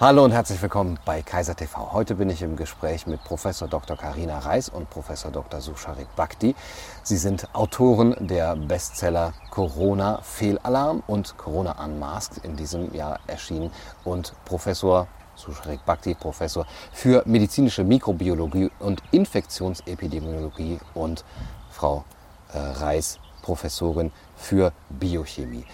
Hallo und herzlich willkommen bei Kaiser TV. Heute bin ich im Gespräch mit Professor Dr. Karina Reis und Professor Dr. Susharik Bhakti. Sie sind Autoren der Bestseller Corona Fehlalarm und Corona Unmasked in diesem Jahr erschienen und Professor Susharik Bhakti, Professor für medizinische Mikrobiologie und Infektionsepidemiologie und Frau äh, Reis, Professorin für Biochemie.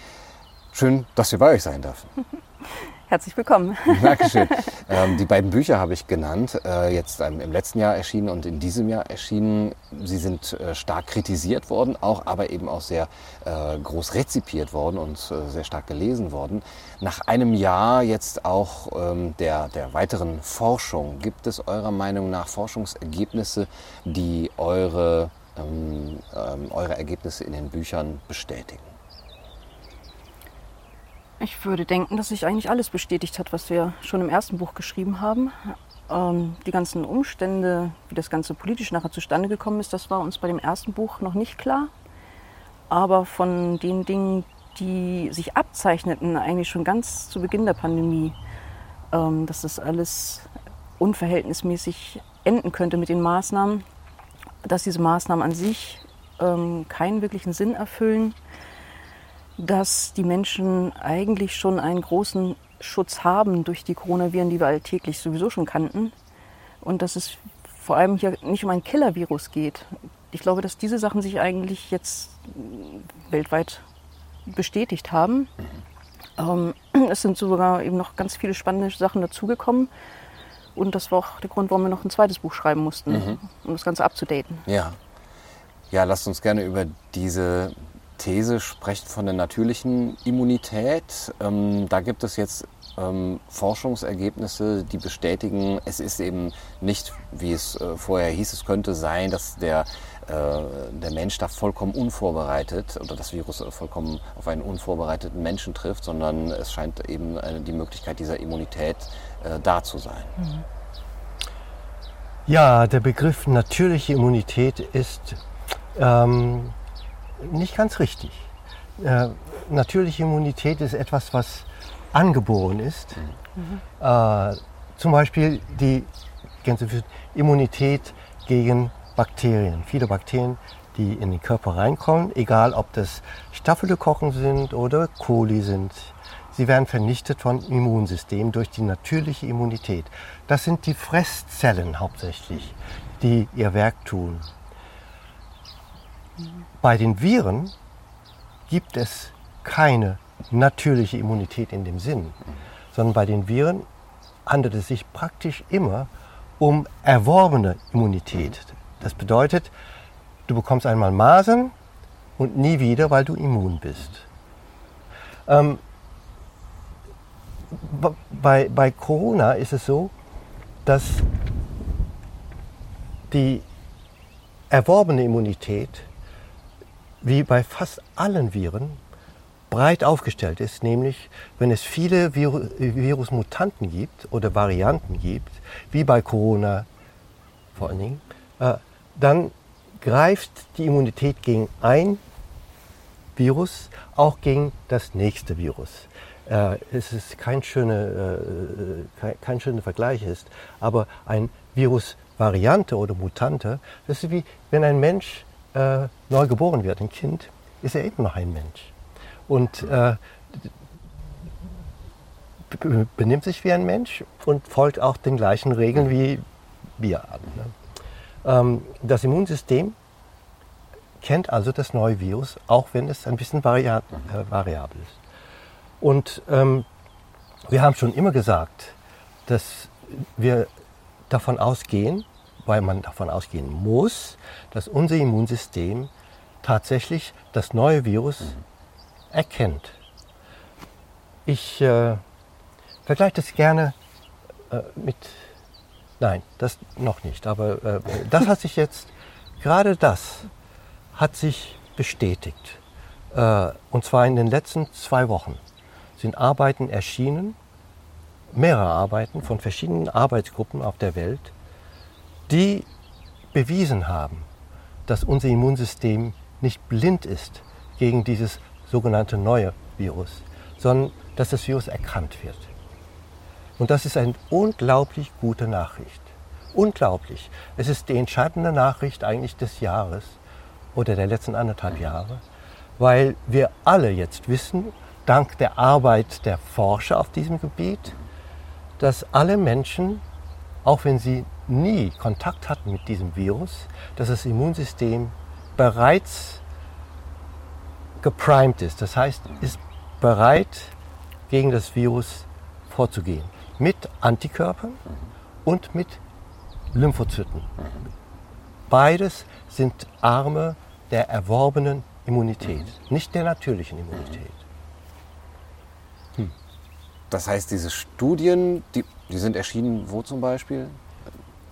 Schön, dass wir bei euch sein dürfen. Herzlich willkommen. Dankeschön. Ähm, die beiden Bücher habe ich genannt, äh, jetzt ähm, im letzten Jahr erschienen und in diesem Jahr erschienen. Sie sind äh, stark kritisiert worden, auch aber eben auch sehr äh, groß rezipiert worden und äh, sehr stark gelesen worden. Nach einem Jahr jetzt auch ähm, der, der weiteren Forschung, gibt es eurer Meinung nach Forschungsergebnisse, die eure, ähm, ähm, eure Ergebnisse in den Büchern bestätigen? Ich würde denken, dass sich eigentlich alles bestätigt hat, was wir schon im ersten Buch geschrieben haben. Ähm, die ganzen Umstände, wie das Ganze politisch nachher zustande gekommen ist, das war uns bei dem ersten Buch noch nicht klar. Aber von den Dingen, die sich abzeichneten, eigentlich schon ganz zu Beginn der Pandemie, ähm, dass das alles unverhältnismäßig enden könnte mit den Maßnahmen, dass diese Maßnahmen an sich ähm, keinen wirklichen Sinn erfüllen dass die Menschen eigentlich schon einen großen Schutz haben durch die Coronaviren, die wir alltäglich sowieso schon kannten. Und dass es vor allem hier nicht um ein Killer-Virus geht. Ich glaube, dass diese Sachen sich eigentlich jetzt weltweit bestätigt haben. Ähm, es sind sogar eben noch ganz viele spannende Sachen dazugekommen. Und das war auch der Grund, warum wir noch ein zweites Buch schreiben mussten, mhm. um das Ganze abzudaten. Ja. Ja, lasst uns gerne über diese These spricht von der natürlichen Immunität. Ähm, da gibt es jetzt ähm, Forschungsergebnisse, die bestätigen, es ist eben nicht, wie es äh, vorher hieß, es könnte sein, dass der, äh, der Mensch da vollkommen unvorbereitet oder das Virus vollkommen auf einen unvorbereiteten Menschen trifft, sondern es scheint eben eine, die Möglichkeit dieser Immunität äh, da zu sein. Mhm. Ja, der Begriff natürliche Immunität ist ähm, nicht ganz richtig. Äh, natürliche Immunität ist etwas, was angeboren ist. Mhm. Äh, zum Beispiel die Immunität gegen Bakterien. Viele Bakterien, die in den Körper reinkommen, egal ob das Staphylokokken sind oder Coli sind, sie werden vernichtet vom Immunsystem durch die natürliche Immunität. Das sind die Fresszellen hauptsächlich, die ihr Werk tun. Bei den Viren gibt es keine natürliche Immunität in dem Sinn, sondern bei den Viren handelt es sich praktisch immer um erworbene Immunität. Das bedeutet, du bekommst einmal Masern und nie wieder, weil du immun bist. Ähm, bei, bei Corona ist es so, dass die erworbene Immunität wie bei fast allen Viren breit aufgestellt ist, nämlich wenn es viele Vir Virusmutanten gibt oder Varianten gibt, wie bei Corona vor allen Dingen, äh, dann greift die Immunität gegen ein Virus auch gegen das nächste Virus. Äh, es ist kein, schöne, äh, kein, kein schöner Vergleich ist, aber ein Virusvariante oder Mutante, das ist wie wenn ein Mensch äh, neu geboren wird, ein Kind, ist er eben noch ein Mensch. Und äh, benimmt sich wie ein Mensch und folgt auch den gleichen Regeln wie wir alle. Ne? Ähm, das Immunsystem kennt also das neue Virus, auch wenn es ein bisschen varia äh, variabel ist. Und ähm, wir haben schon immer gesagt, dass wir davon ausgehen, weil man davon ausgehen muss, dass unser Immunsystem tatsächlich das neue Virus mhm. erkennt. Ich äh, vergleiche das gerne äh, mit, nein, das noch nicht, aber äh, das hat sich jetzt, gerade das hat sich bestätigt. Äh, und zwar in den letzten zwei Wochen sind Arbeiten erschienen, mehrere Arbeiten von verschiedenen Arbeitsgruppen auf der Welt, die bewiesen haben, dass unser Immunsystem nicht blind ist gegen dieses sogenannte neue Virus, sondern dass das Virus erkannt wird. Und das ist eine unglaublich gute Nachricht. Unglaublich. Es ist die entscheidende Nachricht eigentlich des Jahres oder der letzten anderthalb Jahre, weil wir alle jetzt wissen, dank der Arbeit der Forscher auf diesem Gebiet, dass alle Menschen, auch wenn sie nie Kontakt hatten mit diesem Virus, dass das Immunsystem bereits geprimed ist. Das heißt, ist bereit, gegen das Virus vorzugehen. Mit Antikörpern und mit Lymphozyten. Beides sind Arme der erworbenen Immunität, nicht der natürlichen Immunität. Das heißt, diese Studien, die, die sind erschienen wo zum Beispiel?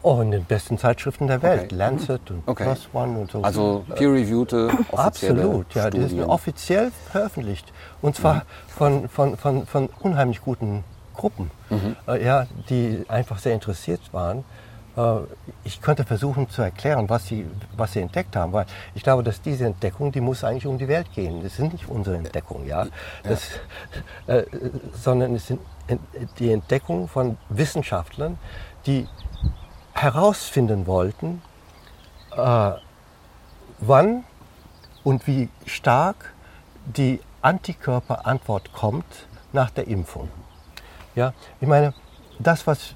Oh, in den besten Zeitschriften der Welt, Okay. Lancet und Okay. PLOS ONE und so. Also peer-reviewte, Absolut, ja, die Studien. sind offiziell veröffentlicht. Und zwar von, von, von, von unheimlich guten Gruppen, äh, ja, die einfach sehr interessiert waren. Äh, ich könnte versuchen zu erklären, was sie, was sie entdeckt haben, weil ich glaube, dass diese Entdeckung, die muss eigentlich um die Welt gehen. Das sind nicht unsere Entdeckungen, ja, das, äh, sondern es sind ent- die Entdeckungen von Wissenschaftlern, die herausfinden wollten, äh, wann und wie stark die Antikörperantwort kommt nach der Impfung. Ja, ich meine, das, was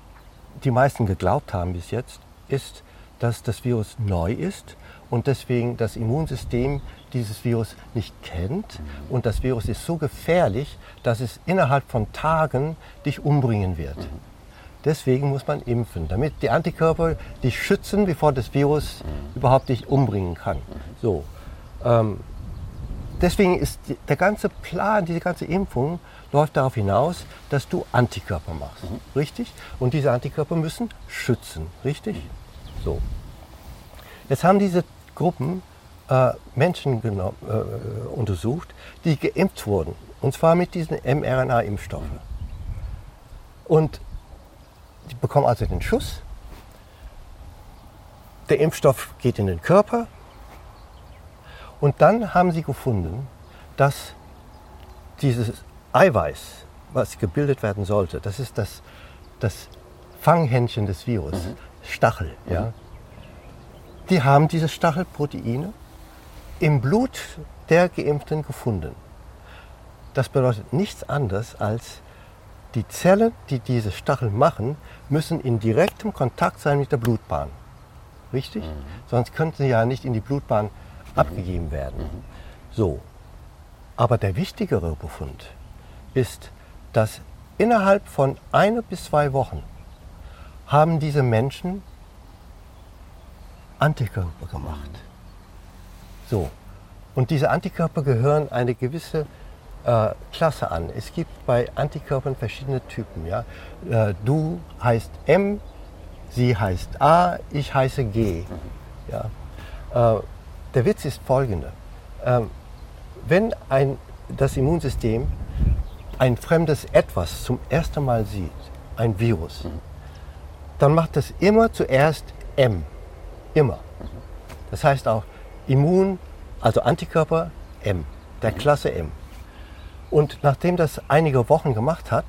die meisten geglaubt haben bis jetzt, ist, dass das Virus neu ist und deswegen das Immunsystem dieses Virus nicht kennt. Und das Virus ist so gefährlich, dass es innerhalb von Tagen dich umbringen wird. Deswegen muss man impfen, damit die Antikörper dich schützen, bevor das Virus überhaupt dich umbringen kann. So. Ähm, deswegen ist der ganze Plan, diese ganze Impfung läuft darauf hinaus, dass du Antikörper machst. Richtig? Und diese Antikörper müssen schützen. Richtig? So. Jetzt haben diese Gruppen äh, Menschen äh, untersucht, die geimpft wurden. Und zwar mit diesen mRNA-Impfstoffen. Und die bekommen also den Schuss. Der Impfstoff geht in den Körper. Und dann haben sie gefunden, dass dieses Eiweiß, was gebildet werden sollte, das ist das, das Fanghändchen des Virus, Stachel. Ja? Die haben diese Stachelproteine im Blut der Geimpften gefunden. Das bedeutet nichts anderes als, die Zellen, die diese Stachel machen, müssen in direktem Kontakt sein mit der Blutbahn. Richtig? Sonst könnten sie ja nicht in die Blutbahn abgegeben werden. So. Aber der wichtigere Befund ist, dass innerhalb von einer bis zwei Wochen haben diese Menschen Antikörper gemacht. So. Und diese Antikörper gehören eine gewisse äh, Klasse an. Es gibt bei Antikörpern verschiedene Typen. Ja? Äh, du heißt M, sie heißt A, ich heiße G. Ja? Äh, der Witz ist folgender. Ähm, wenn ein, das Immunsystem ein fremdes Etwas zum ersten Mal sieht, ein Virus, dann macht es immer zuerst M. Immer. Das heißt auch Immun, also Antikörper M, der Klasse M. Und nachdem das einige Wochen gemacht hat,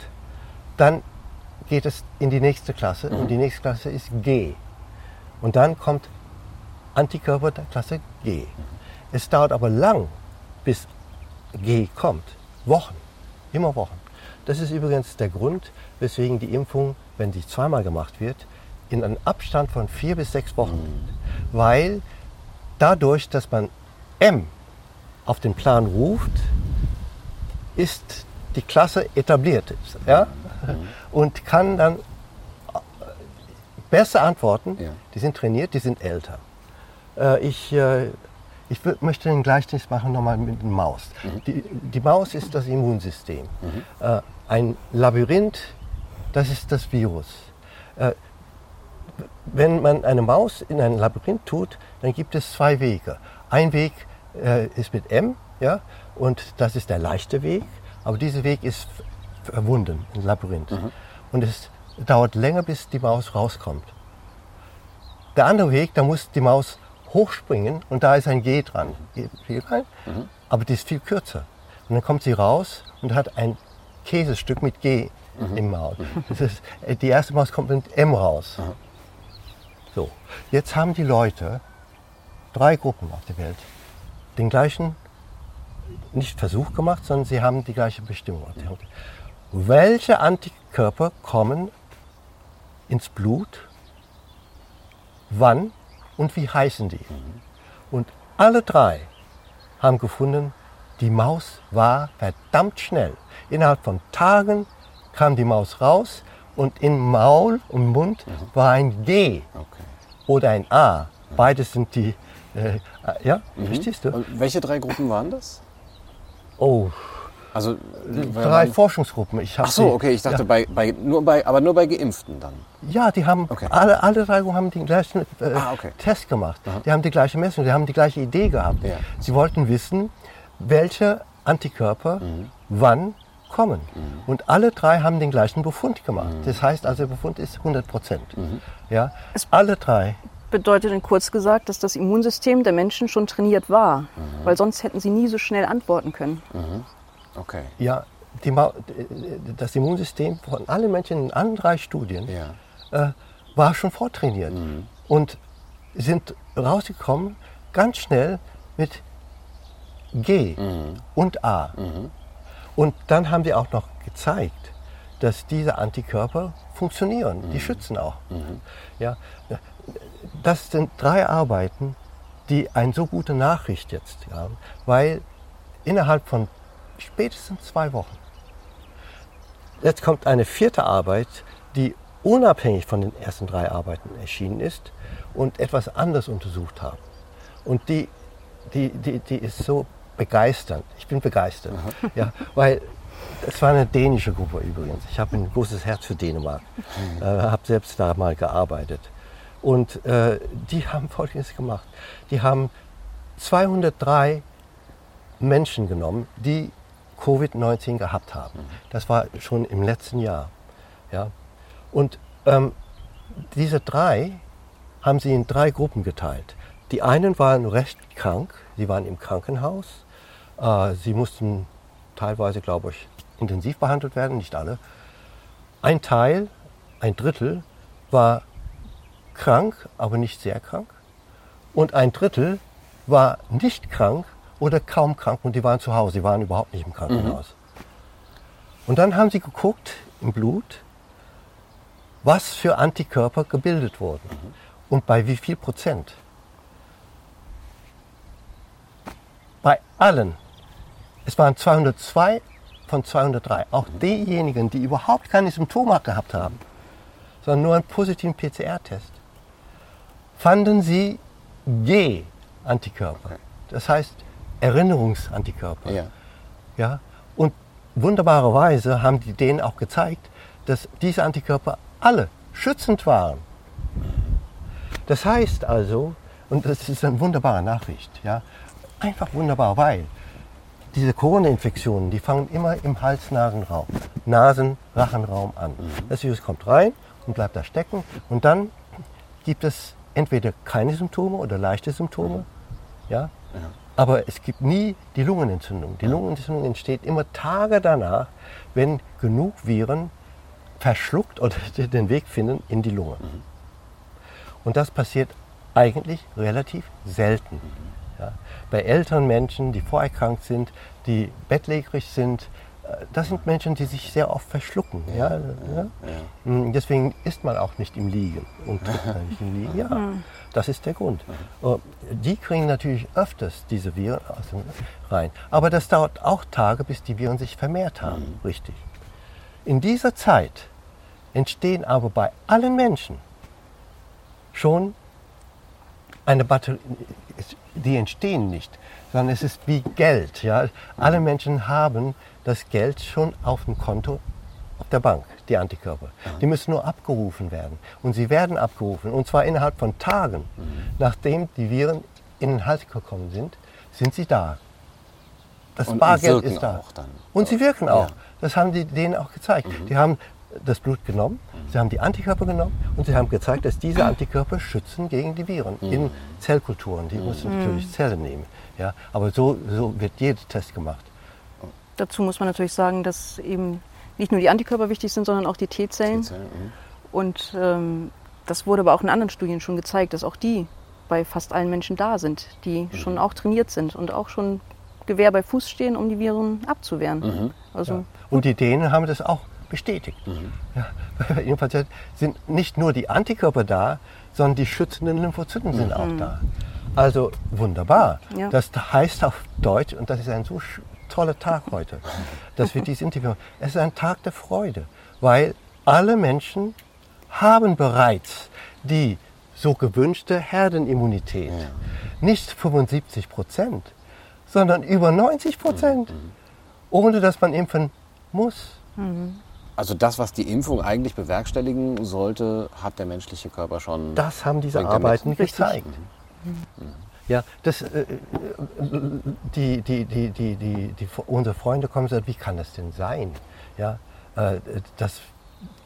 dann geht es in die nächste Klasse und die nächste Klasse ist G. Und dann kommt Antikörper der Klasse G. Es dauert aber lang, bis G kommt. Wochen. Immer Wochen. Das ist übrigens der Grund, weswegen die Impfung, wenn sie zweimal gemacht wird, in einem Abstand von vier bis sechs Wochen liegt. Weil dadurch, dass man M auf den Plan ruft, ist die Klasse etabliert. Ja? Und kann dann äh, besser antworten. Ja. Die sind trainiert, die sind älter. Äh, ich äh, ich möchte ein Gleichnis machen nochmal mit der Maus. Die, die Maus ist das Immunsystem. Äh, ein Labyrinth, das ist das Virus. Äh, wenn man eine Maus in ein Labyrinth tut, dann gibt es zwei Wege. Ein Weg äh, ist mit M, ja, und das ist der leichte Weg, aber dieser Weg ist verwunden, ein Labyrinth. Und es dauert länger, bis die Maus rauskommt. Der andere Weg, da muss die Maus hochspringen und da ist ein G dran. Rein, aber die ist viel kürzer. Und dann kommt sie raus und hat ein Käsestück mit G im Maul. Das ist, äh, die erste Maus kommt mit M raus. So, jetzt haben die Leute drei Gruppen auf der Welt den gleichen, nicht Versuch gemacht, sondern sie haben die gleiche Bestimmung. Welche Antikörper kommen ins Blut, wann und wie heißen die? Und alle drei haben gefunden, die Maus war verdammt schnell. Innerhalb von Tagen kam die Maus raus und in Maul und Mund war ein G Okay. oder ein A. Beides sind die, äh, ja, verstehst du? Und welche drei Gruppen waren das? Oh, Also drei Forschungsgruppen. Ich Ach so, okay, ich dachte ja, bei, bei, nur bei, aber nur bei Geimpften dann. Ja, die haben Okay. alle, alle drei Gruppen haben den gleichen äh, Ah, okay. Test gemacht. Die haben die gleiche Messung, die haben die gleiche Idee gehabt. Ja. Sie wollten wissen, welche Antikörper Mhm. wann kommen. Und alle drei haben den gleichen Befund gemacht. Mhm. Das heißt also, der Befund ist 100 Prozent. Ja, alle drei. Bedeutet in kurz gesagt, dass das Immunsystem der Menschen schon trainiert war. Weil sonst hätten sie nie so schnell antworten können. Okay. Ja, die, das Immunsystem von allen Menschen in allen drei Studien Ja. äh, war schon vortrainiert und sind rausgekommen ganz schnell mit G und A. Und dann haben wir auch noch gezeigt, dass diese Antikörper funktionieren, die schützen auch. Ja, das sind drei Arbeiten, die eine so gute Nachricht jetzt haben, weil innerhalb von spätestens zwei Wochen Jetzt kommt eine vierte Arbeit, die unabhängig von den ersten drei Arbeiten erschienen ist und etwas anderes untersucht haben. Und die, die, die, die ist so begeisternd. Ich bin begeistert. Ja, weil es war eine dänische Gruppe übrigens. Ich habe ein großes Herz für Dänemark. Äh, habe selbst da mal gearbeitet. Und äh, die haben Folgendes gemacht. Die haben 203 Menschen genommen, die Covid-19 gehabt haben. Das war schon im letzten Jahr. Ja? Und ähm, diese drei haben sie in drei Gruppen geteilt. Die einen waren recht krank, sie waren im Krankenhaus, äh, sie mussten teilweise, glaube ich, intensiv behandelt werden, nicht alle. Ein Teil, ein Drittel, war krank, aber nicht sehr krank. Und ein Drittel war nicht krank oder kaum krank und die waren zu Hause, die waren überhaupt nicht im Krankenhaus. Und dann haben sie geguckt im Blut, was für Antikörper gebildet wurden und bei wie viel Prozent. Bei allen. Es waren 202 von 203. Auch diejenigen, die überhaupt keine Symptome gehabt haben, sondern nur einen positiven PCR-Test, fanden sie G-Antikörper. Das heißt Erinnerungsantikörper. Ja. Ja? Und wunderbarerweise haben die denen auch gezeigt, dass diese Antikörper alle schützend waren. Das heißt also, und das ist eine wunderbare Nachricht, ja, einfach wunderbar, weil diese Corona-Infektionen, die fangen immer im Hals-Nasenraum, Nasen-Rachenraum an. Das Virus kommt rein und bleibt da stecken und dann gibt es entweder keine Symptome oder leichte Symptome, ja, aber es gibt nie die Lungenentzündung. Die Lungenentzündung entsteht immer Tage danach, wenn genug Viren verschluckt oder den Weg finden in die Lunge. Und das passiert eigentlich relativ selten. Ja. Bei älteren Menschen, die vorerkrankt sind, die bettlägerig sind, das sind Menschen, die sich sehr oft verschlucken. Ja, ja. Mm, Deswegen isst man auch nicht im Liegen und nicht im Liegen. Ja, das ist der Grund. Äh, Die kriegen natürlich öfters diese Viren aus dem rein. Aber das dauert auch Tage, bis die Viren sich vermehrt haben. Richtig. In dieser Zeit entstehen aber bei allen Menschen schon eine Batterie, die entstehen nicht, sondern es ist wie Geld. Ja? Alle Menschen haben das Geld schon auf dem Konto auf der Bank, die Antikörper. Die müssen nur abgerufen werden. Und sie werden abgerufen. Und zwar innerhalb von Tagen, nachdem die Viren in den Hals gekommen sind, sind sie da. Das Und Bargeld ist da. auch dann. Und sie wirken auch. Ja. Das haben die denen auch gezeigt. Die haben das Blut genommen, sie haben die Antikörper genommen und sie haben gezeigt, dass diese Antikörper schützen gegen die Viren in Zellkulturen. Die müssen natürlich Zellen nehmen. Ja, aber so, so wird jeder Test gemacht. Dazu muss man natürlich sagen, dass eben nicht nur die Antikörper wichtig sind, sondern auch die T-Zellen. Mhm. Und ähm, das wurde aber auch in anderen Studien schon gezeigt, dass auch die bei fast allen Menschen da sind, die schon auch trainiert sind und auch schon Gewehr bei Fuß stehen, um die Viren abzuwehren. Also Ja. Und die Dänen haben das auch bestätigt. Ja, bei ihren Patienten sind nicht nur die Antikörper da, sondern die schützenden Lymphozyten sind auch da. Also wunderbar. Ja. Das heißt auf Deutsch, und das ist ein so toller Tag heute, dass wir dieses Interview haben. Es ist ein Tag der Freude, weil alle Menschen haben bereits die so gewünschte Herdenimmunität. Nicht 75 Prozent, sondern über 90 Prozent, ohne dass man impfen muss. Also das, was die Impfung eigentlich bewerkstelligen sollte, hat der menschliche Körper schon. Das haben diese. Arbeiten gezeigt. Ja, das, äh, äh, die, die, die, die, die, die, unsere Freunde kommen und sagen, wie kann das denn sein, ja, äh, dass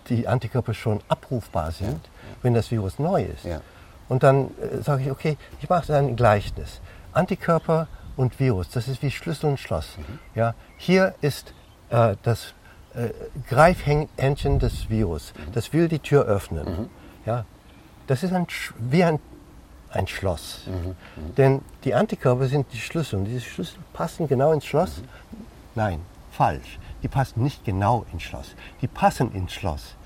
die Antikörper schon abrufbar sind, wenn das Virus neu ist. Ja. Und dann äh, sage ich, okay, ich mache ein Gleichnis. Antikörper und Virus, das ist wie Schlüssel und Schloss. Ja, hier ist äh, das äh, Greifhändchen des Virus. Das will die Tür öffnen. Ja, das ist ein, wie ein, ein Schloss. Denn die Antikörper sind die Schlüssel. Und diese Schlüssel passen genau ins Schloss? Nein, falsch. Die passen nicht genau ins Schloss. Die passen ins Schloss.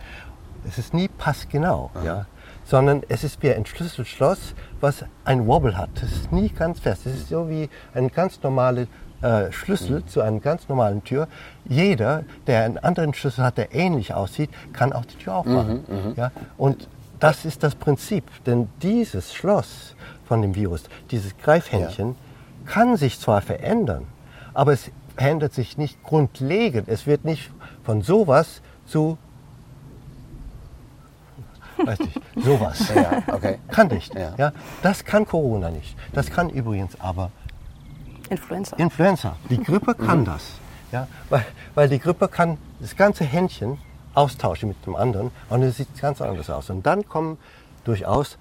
Es ist nie passgenau, ja? sondern es ist wie ein Schlüsselschloss, was ein Wobble hat. Das ist nie ganz fest. Es ist so wie ein ganz normaler äh, Schlüssel zu einer ganz normalen Tür. Jeder, der einen anderen Schlüssel hat, der ähnlich aussieht, kann auch die Tür aufmachen. Ja? Und das ist das Prinzip. Denn dieses Schloss von dem Virus, dieses Greifhändchen, kann sich zwar verändern, aber es ändert sich nicht grundlegend. Es wird nicht von sowas zu, weiß nicht, sowas. Ja, okay. Kann nicht. Ja. Ja. Das kann Corona nicht. Das kann übrigens aber Influenza. Influenza. Die Grippe kann das. Ja, weil, weil die Grippe kann das ganze Händchen austauschen mit dem anderen und es sieht ganz anders aus. Und dann kommen durchaus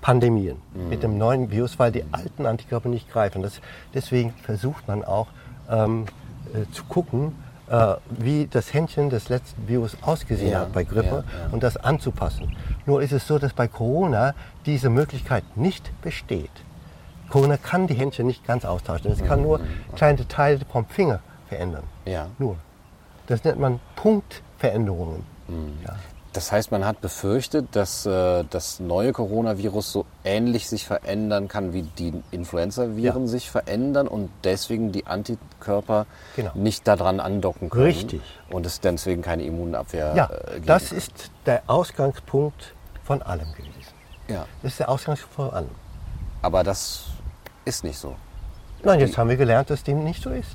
Pandemien mit dem neuen Virus, weil die alten Antikörper nicht greifen. Das, deswegen versucht man auch ähm, äh, zu gucken, äh, wie das Händchen des letzten Virus ausgesehen Ja, hat bei Grippe ja, ja. und das anzupassen. Nur ist es so, dass bei Corona diese Möglichkeit nicht besteht. Corona kann die Händchen nicht ganz austauschen. Es kann nur kleine Details vom Finger verändern. Ja. Nur. Das nennt man Punktveränderungen. Ja. Das heißt, man hat befürchtet, dass äh, das neue Coronavirus so ähnlich sich verändern kann, wie die Influenza-Viren Ja. sich verändern und deswegen die Antikörper Genau. nicht daran andocken können. Richtig. Und es deswegen keine Immunabwehr Ja, äh, geben das kann. ist der Ausgangspunkt von allem gewesen. Ja, Das ist der Ausgangspunkt von allem. aber das ist nicht so. Nein, jetzt haben wir gelernt, dass dem nicht so ist.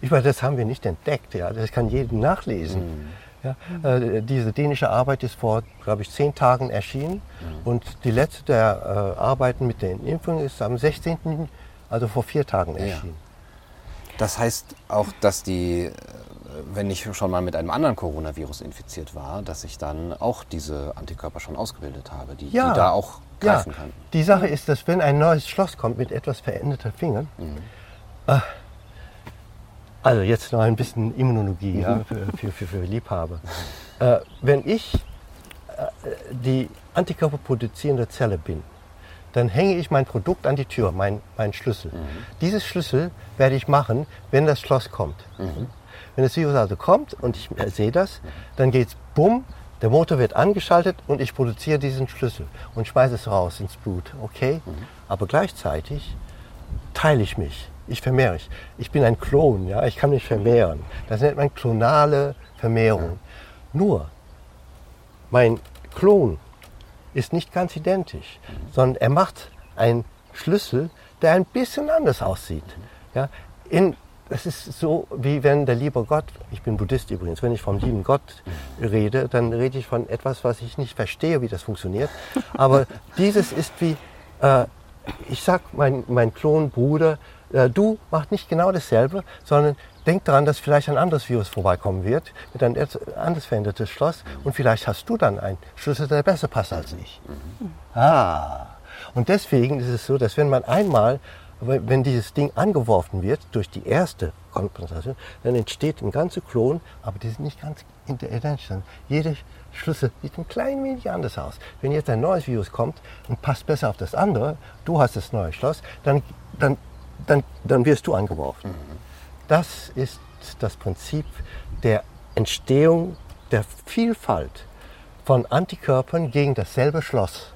Ich meine, das haben wir nicht entdeckt. Ja. Das kann jedem nachlesen. Ja. Äh, diese dänische Arbeit ist vor, glaube ich, zehn Tagen erschienen. Und die letzte der äh, Arbeiten mit den Impfungen ist am 16., also vor vier Tagen erschienen. Das heißt auch, dass die, äh, wenn ich schon mal mit einem anderen Coronavirus infiziert war, dass ich dann auch diese Antikörper schon ausgebildet habe, die, Ja. die da auch Ja, greifen kann. die Sache ist, dass wenn ein neues Schloss kommt mit etwas veränderten Fingern, äh, also jetzt noch ein bisschen Immunologie ja, für, für, für, für Liebhaber. Äh, wenn ich äh, die Antikörper produzierende Zelle bin, dann hänge ich mein Produkt an die Tür, mein, mein Schlüssel. Dieses Schlüssel werde ich machen, wenn das Schloss kommt. Wenn das Virus also kommt und ich äh, sehe das, dann geht's bumm, der Motor wird angeschaltet und ich produziere diesen Schlüssel und schmeiße es raus ins Blut. Okay? Aber gleichzeitig teile ich mich. Ich vermehre mich. Ich bin ein Klon, ja, ich kann mich vermehren. Das nennt man klonale Vermehrung. Nur, mein Klon ist nicht ganz identisch, sondern er macht einen Schlüssel, der ein bisschen anders aussieht. Ja, in, es ist so, wie wenn der liebe Gott, ich bin Buddhist übrigens, wenn ich vom lieben Gott rede, dann rede ich von etwas, was ich nicht verstehe, wie das funktioniert. Aber dieses ist wie, äh, ich sag mein, mein Klonbruder, äh, du mach nicht genau dasselbe, sondern denk daran, dass vielleicht ein anderes Virus vorbeikommen wird, mit einem anders verändertes Schloss und vielleicht hast du dann einen Schlüssel, der besser passt als ich. Ah, und deswegen ist es so, dass wenn man einmal wenn dieses Ding angeworfen wird durch die erste Konzentration, dann entsteht ein ganzer Klon, aber die sind nicht ganz identisch. Jede Schlüssel sieht ein klein wenig anders aus. Wenn jetzt ein neues Virus kommt und passt besser auf das andere, du hast das neue Schloss, dann, dann, dann, dann wirst du angeworfen. Das ist das Prinzip der Entstehung der Vielfalt von Antikörpern gegen dasselbe Schloss.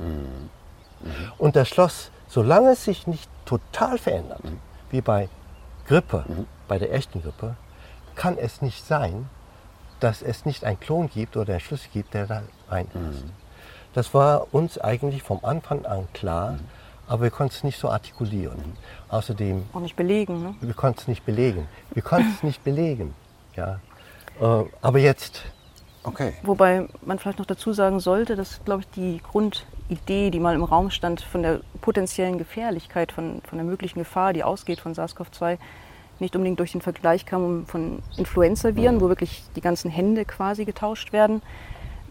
Und das Schloss, solange es sich nicht total verändert, wie bei Grippe, bei der echten Grippe, kann es nicht sein, dass es nicht einen Klon gibt oder einen Schlüssel gibt, der da reinpasst. Das war uns eigentlich vom Anfang an klar, aber wir konnten es nicht so artikulieren. Außerdem, Auch nicht belegen. Ne? wir konnten es nicht belegen. Wir konnten es nicht belegen. Ja. Äh, Aber jetzt, Okay. Wobei man vielleicht noch dazu sagen sollte, dass, glaube ich, die Grundidee, die mal im Raum stand, von der potenziellen Gefährlichkeit, von, von der möglichen Gefahr, die ausgeht von SARS-CoV-2, nicht unbedingt durch den Vergleich kam von Influenza-Viren, wo wirklich die ganzen Hände quasi getauscht werden,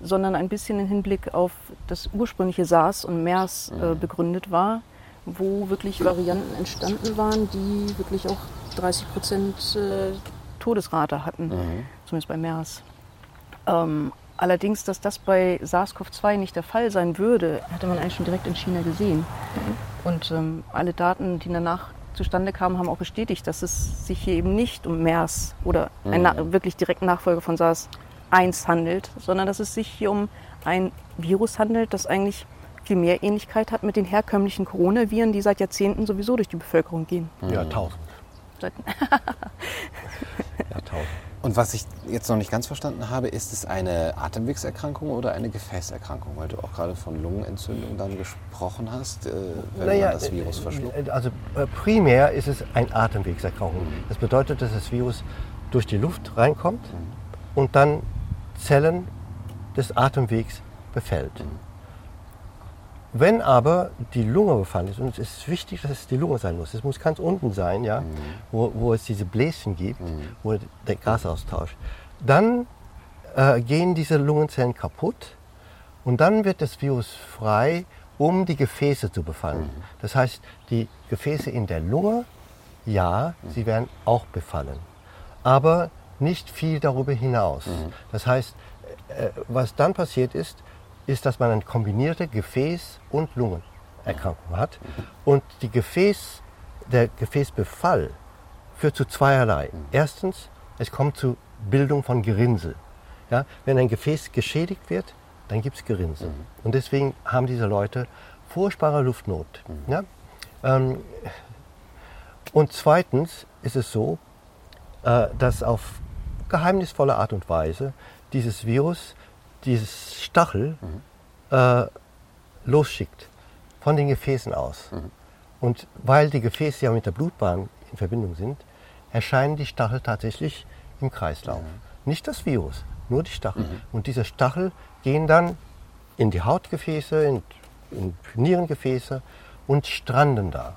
sondern ein bisschen im Hinblick auf das ursprüngliche SARS und MERS äh, begründet war, wo wirklich Varianten entstanden waren, die wirklich auch 30 Prozent äh, Todesrate hatten, zumindest bei MERS. Ähm, allerdings, dass das bei SARS-CoV-2 nicht der Fall sein würde, hatte man eigentlich schon direkt in China gesehen. Und ähm, alle Daten, die danach zustande kamen, haben auch bestätigt, dass es sich hier eben nicht um MERS oder ein na wirklich direkten Nachfolger von SARS-1 handelt, sondern dass es sich hier um ein Virus handelt, das eigentlich viel mehr Ähnlichkeit hat mit den herkömmlichen Coronaviren, die seit Jahrzehnten sowieso durch die Bevölkerung gehen. ja, tausend. Seit Ja, tausend. Und was ich jetzt noch nicht ganz verstanden habe, ist es eine Atemwegserkrankung oder eine Gefäßerkrankung? Weil du auch gerade von Lungenentzündung dann gesprochen hast, äh, wenn Naja, man das Virus äh, verschluckt. Also äh, primär ist es ein Atemwegserkrankung. Das bedeutet, dass das Virus durch die Luft reinkommt und dann Zellen des Atemwegs befällt. Wenn aber die Lunge befallen ist, und es ist wichtig, dass es die Lunge sein muss, es muss ganz unten sein, ja, wo, wo es diese Bläschen gibt, wo der Gasaustausch, dann äh, gehen diese Lungenzellen kaputt und dann wird das Virus frei, um die Gefäße zu befallen. Das heißt, die Gefäße in der Lunge, ja, sie werden auch befallen, aber nicht viel darüber hinaus. Das heißt, äh, was dann passiert ist, ist, dass man eine kombinierte Gefäß- und Lungenerkrankung hat. Und die Gefäß, der Gefäßbefall führt zu zweierlei. Erstens, es kommt zu Bildung von Gerinnsel. Ja, wenn ein Gefäß geschädigt wird, dann gibt es Gerinnsel. Und deswegen haben diese Leute furchtbare Luftnot. Ja? Ähm, und zweitens ist es so, äh, dass auf geheimnisvolle Art und Weise dieses Virus, dieses Stachel äh, losschickt von den Gefäßen aus. Und weil die Gefäße ja mit der Blutbahn in Verbindung sind, erscheinen die Stachel tatsächlich im Kreislauf. Nicht das Virus, nur die Stachel. Und diese Stachel gehen dann in die Hautgefäße, in, in Nierengefäße und stranden da.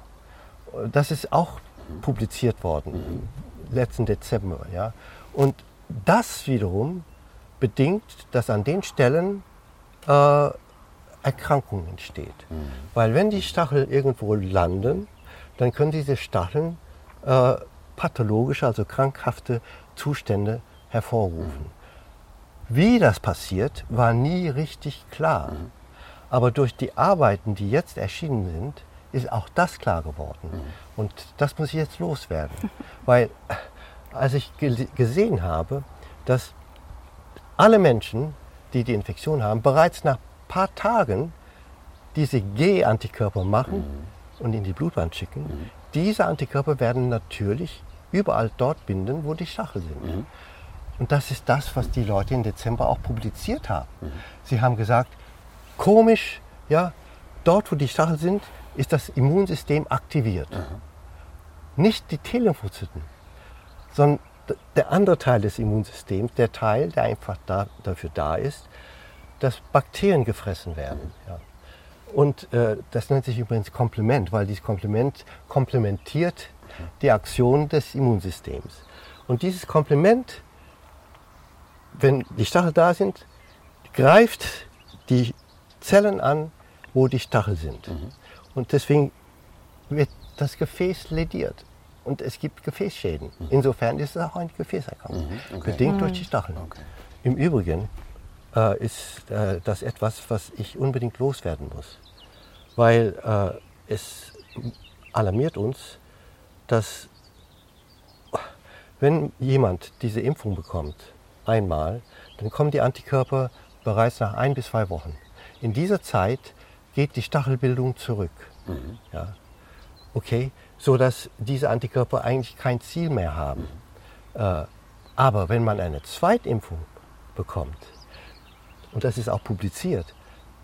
Das ist auch publiziert worden im letzten Dezember. Ja. Und das wiederum bedingt, dass an den Stellen äh, Erkrankung entsteht. Weil wenn die Stacheln irgendwo landen, dann können diese Stacheln äh, pathologische, also krankhafte Zustände hervorrufen. Wie das passiert, war nie richtig klar. Aber durch die Arbeiten, die jetzt erschienen sind, ist auch das klar geworden. Und das muss ich jetzt loswerden. Weil als ich ge gesehen habe, dass alle Menschen, die die Infektion haben, bereits nach ein paar Tagen diese G-Antikörper machen und in die Blutbahn schicken. Diese Antikörper werden natürlich überall dort binden, wo die Stachel sind. Und das ist das, was die Leute im Dezember auch publiziert haben. Sie haben gesagt, komisch, ja, dort, wo die Stachel sind, ist das Immunsystem aktiviert. Nicht die T-Lymphozyten, sondern der andere Teil des Immunsystems, der Teil, der einfach da, dafür da ist, dass Bakterien gefressen werden. Ja. Und äh, das nennt sich übrigens Komplement, weil dieses Komplement komplementiert die Aktion des Immunsystems. Und dieses Komplement, wenn die Stachel da sind, greift die Zellen an, wo die Stachel sind. Und deswegen wird das Gefäß lediert und es gibt Gefäßschäden. Insofern ist es auch eine Gefäßerkrankung, Mhm, okay. bedingt durch die Stacheln. Okay. Im Übrigen äh, ist äh, das etwas, was ich unbedingt loswerden muss, weil äh, es alarmiert uns, dass wenn jemand diese Impfung bekommt, einmal, dann kommen die Antikörper bereits nach ein bis zwei Wochen. In dieser Zeit geht die Stachelbildung zurück. Ja. Okay, so dass diese Antikörper eigentlich kein Ziel mehr haben. Äh, aber wenn man eine Zweitimpfung bekommt, und das ist auch publiziert,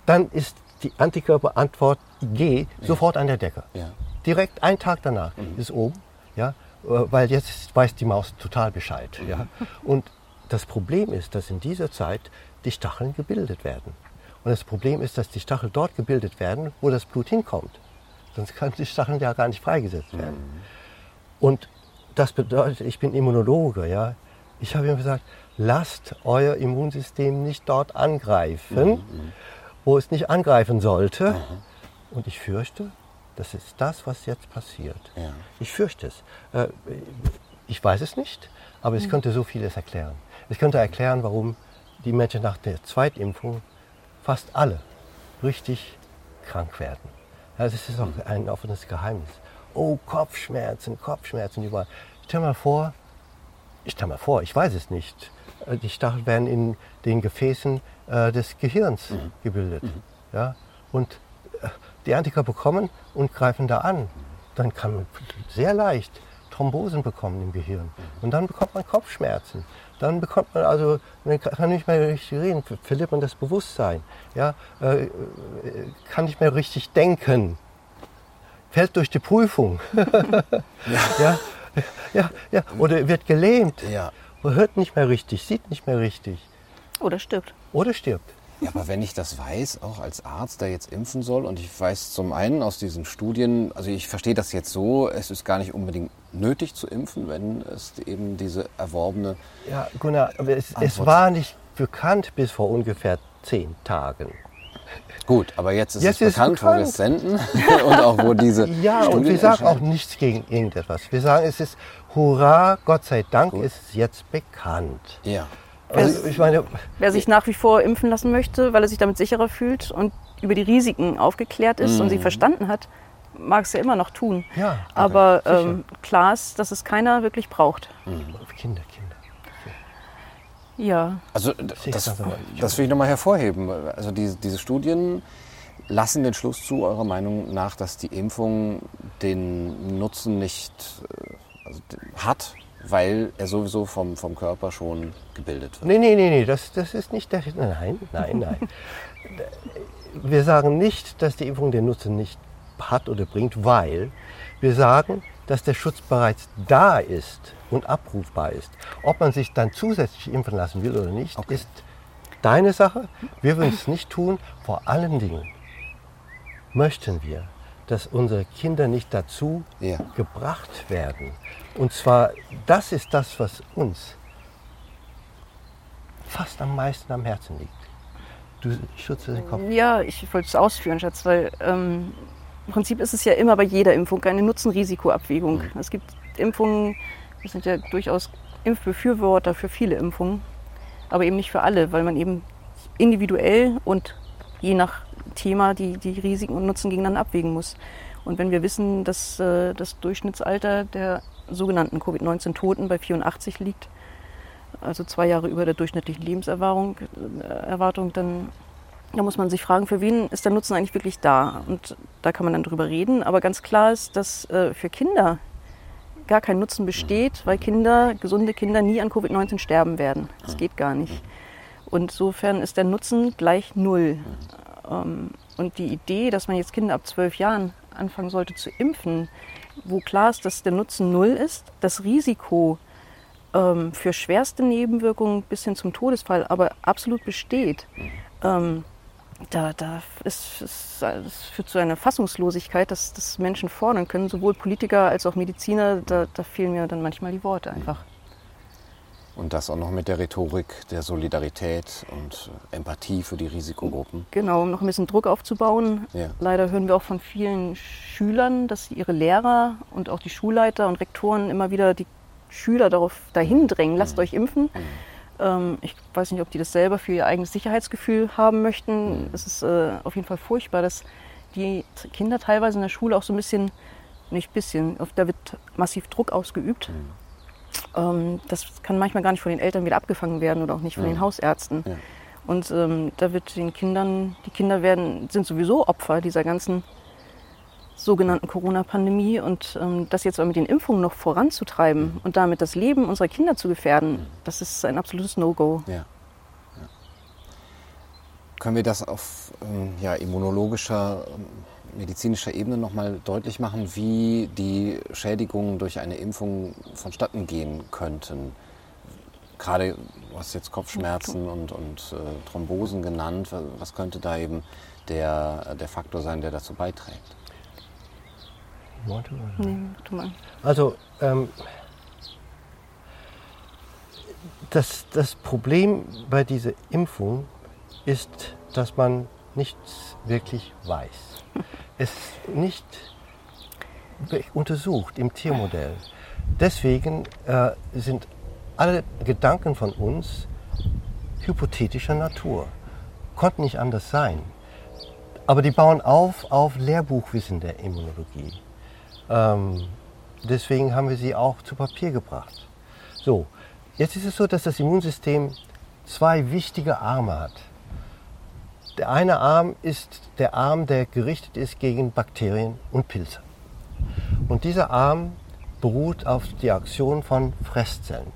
dann ist die Antikörperantwort G sofort an der Decke. Ja. Direkt einen Tag danach ist oben, ja, äh, weil jetzt weiß die Maus total Bescheid. Ja. Und das Problem ist, dass in dieser Zeit die Stacheln gebildet werden. Und das Problem ist, dass die Stacheln dort gebildet werden, wo das Blut hinkommt. Sonst können die Stacheln ja gar nicht freigesetzt werden. Und das bedeutet, ich bin Immunologe, ja. Ich habe ihm gesagt, lasst euer Immunsystem nicht dort angreifen, wo es nicht angreifen sollte. Und ich fürchte, das ist das, was jetzt passiert. Ja. Ich fürchte es. Äh, Ich weiß es nicht, aber es könnte so vieles erklären. Es könnte erklären, warum die Menschen nach der Zweitimpfung fast alle richtig krank werden. Ja, das ist auch ein offenes Geheimnis. Oh, Kopfschmerzen, Kopfschmerzen überall. Stell mal vor, ich stell mal vor, ich weiß es nicht. Äh, Die Stacheln werden in den Gefäßen äh, des Gehirns gebildet. Ja? Und äh, die Antikörper kommen und greifen da an. Dann kann man sehr leicht Thrombosen bekommen im Gehirn. Und dann bekommt man Kopfschmerzen. Dann bekommt man also, man kann nicht mehr richtig reden, verliert man das Bewusstsein. Ja? Äh, äh, kann nicht mehr richtig denken. Fällt durch die Prüfung. ja. Ja, ja, oder wird gelähmt, Ja. hört nicht mehr richtig, sieht nicht mehr richtig Oder stirbt. oder stirbt. Ja, aber wenn ich das weiß, auch als Arzt, der jetzt impfen soll, und ich weiß zum einen aus diesen Studien, also ich verstehe das jetzt so, es ist gar nicht unbedingt nötig zu impfen, wenn es eben diese erworbene. Ja, Gunnar, aber es, es war nicht bekannt bis vor ungefähr zehn Tagen. Gut, aber jetzt ist Jetzt es ist bekannt, wo wir bekannt. es senden und auch wo diese. Ja, und Studien wir sagen auch nichts gegen irgendetwas. Wir sagen, es ist Hurra, Gott sei Dank ist es jetzt bekannt. Ja. Also ich meine, Wer sich nach wie vor impfen lassen möchte, weil er sich damit sicherer fühlt und über die Risiken aufgeklärt ist und sie verstanden hat, mag es ja immer noch tun. Ja, Aber ähm, klar ist, dass es keiner wirklich braucht. Kinder, Kinder. Ja, Also das, ganz aber. das will ich nochmal hervorheben. Also diese, diese Studien lassen den Schluss zu, eurer Meinung nach, dass die Impfung den Nutzen nicht äh, also, hat, weil er sowieso vom, vom Körper schon gebildet wird. Nee, nee, nee, nee, das, das ist nicht der. Nein, nein, nein. wir sagen nicht, dass die Impfung den Nutzen nicht hat oder bringt, weil wir sagen, dass der Schutz bereits da ist und abrufbar ist. Ob man sich dann zusätzlich impfen lassen will oder nicht, ist deine Sache. Wir würden es nicht tun. Vor allen Dingen möchten wir, dass unsere Kinder nicht dazu Ja. gebracht werden. Und zwar, das ist das, was uns fast am meisten am Herzen liegt. Du schütze den Kopf. ja ich wollte es ausführen, Schatz, weil ähm, im Prinzip ist es ja immer bei jeder Impfung eine Nutzen-Risiko-Abwägung. Es gibt Impfungen, das sind ja durchaus Impfbefürworter für viele Impfungen, aber eben nicht für alle, weil man eben individuell und je nach Thema die, die Risiken und Nutzen gegeneinander abwägen muss. Und wenn wir wissen, dass äh, das Durchschnittsalter der sogenannten Covid-19-Toten bei 84 liegt, also zwei Jahre über der durchschnittlichen Lebenserwartung, äh, Erwartung, dann da muss man sich fragen, für wen ist der Nutzen eigentlich wirklich da? Und da kann man dann drüber reden. Aber ganz klar ist, dass äh, für Kinder gar kein Nutzen besteht, weil Kinder, gesunde Kinder nie an Covid-19 sterben werden. Das geht gar nicht. Und insofern ist der Nutzen gleich null. Ähm, und die Idee, dass man jetzt Kinder ab zwölf Jahren anfangen sollte zu impfen, wo klar ist, dass der Nutzen null ist, das Risiko ähm, für schwerste Nebenwirkungen bis hin zum Todesfall aber absolut besteht, ähm, da, da ist, ist, das führt zu einer Fassungslosigkeit, dass, dass Menschen fordern können, sowohl Politiker als auch Mediziner, da, da fehlen mir dann manchmal die Worte einfach. Und das auch noch mit der Rhetorik der Solidarität und Empathie für die Risikogruppen. Genau, um noch ein bisschen Druck aufzubauen. Ja. Leider hören wir auch von vielen Schülern, dass ihre Lehrer und auch die Schulleiter und Rektoren immer wieder die Schüler darauf dahin drängen, lasst mhm. euch impfen. Mhm. Ähm, ich weiß nicht, ob die das selber für ihr eigenes Sicherheitsgefühl haben möchten. Mhm. Es ist äh, auf jeden Fall furchtbar, dass die Kinder teilweise in der Schule auch so ein bisschen, nicht ein bisschen, da wird massiv Druck ausgeübt. Ähm, das kann manchmal gar nicht von den Eltern wieder abgefangen werden oder auch nicht von mhm. den Hausärzten. Ja. Und ähm, da wird den Kindern, die Kinder werden, sind sowieso Opfer dieser ganzen sogenannten Corona-Pandemie und ähm, das jetzt aber mit den Impfungen noch voranzutreiben mhm. und damit das Leben unserer Kinder zu gefährden, mhm. das ist ein absolutes No-Go. Ja. Ja. Können wir das auf ähm, ja, immunologischer, ähm, medizinischer Ebene nochmal deutlich machen, wie die Schädigungen durch eine Impfung vonstatten gehen könnten? Gerade, du hast jetzt Kopfschmerzen und, und äh, Thrombosen genannt. Was könnte da eben der, der Faktor sein, der dazu beiträgt? Worte? Nee, tu mal. Also, ähm, das, das Problem bei dieser Impfung ist, dass man nichts wirklich weiß. Es nicht untersucht im Tiermodell. Deswegen äh, sind alle Gedanken von uns hypothetischer Natur. Konnten nicht anders sein. Aber die bauen auf auf Lehrbuchwissen der Immunologie. Ähm, deswegen haben wir sie auch zu Papier gebracht. So, jetzt ist es so, dass das Immunsystem zwei wichtige Arme hat. Der eine Arm ist der Arm, der gerichtet ist gegen Bakterien und Pilze. Und dieser Arm beruht auf die Aktion von Fresszellen.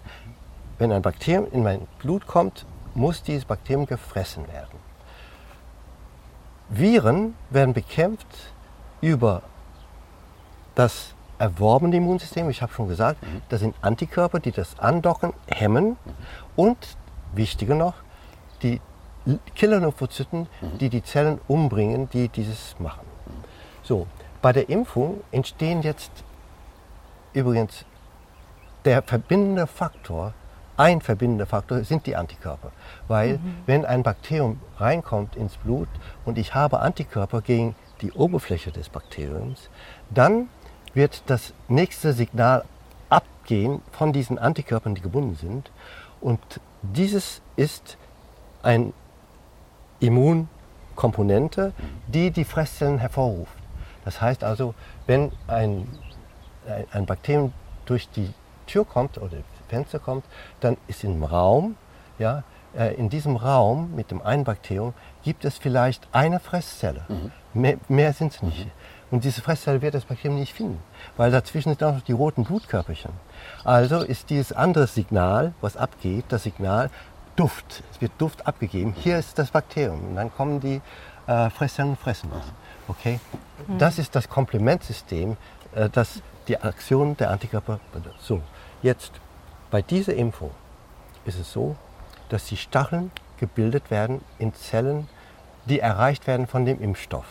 Wenn ein Bakterium in mein Blut kommt, muss dieses Bakterium gefressen werden. Viren werden bekämpft über das erworbene Immunsystem, ich habe schon gesagt, mhm. das sind Antikörper, die das Andocken hemmen mhm. und, wichtiger noch, die Killerlymphozyten, mhm. die die Zellen umbringen, die dieses machen. So, bei der Impfung entstehen jetzt übrigens der verbindende Faktor, ein verbindender Faktor sind die Antikörper. Weil mhm. wenn ein Bakterium reinkommt ins Blut und ich habe Antikörper gegen die Oberfläche des Bakteriums, dann wird das nächste Signal abgehen von diesen Antikörpern, die gebunden sind. Und dieses ist eine Immunkomponente, die die Fresszellen hervorruft. Das heißt also, wenn ein, ein Bakterium durch die Tür kommt oder Fenster kommt, dann ist im Raum, ja, äh, in diesem Raum mit dem einen Bakterium gibt es vielleicht eine Fresszelle. Mhm. Mehr, mehr sind es nicht. Mhm. Und diese Fresszelle wird das Bakterium nicht finden, weil dazwischen sind auch noch die roten Blutkörperchen. Also ist dieses andere Signal, was abgeht, das Signal Duft. Es wird Duft abgegeben. Hier ist das Bakterium. Und dann kommen die äh, Fresszellen und fressen das. Okay? Mhm. Das ist das Komplementsystem, äh, das die Aktion der Antikörper. So, jetzt bei dieser Impfung ist es so, dass die Stacheln gebildet werden in Zellen, die erreicht werden von dem Impfstoff.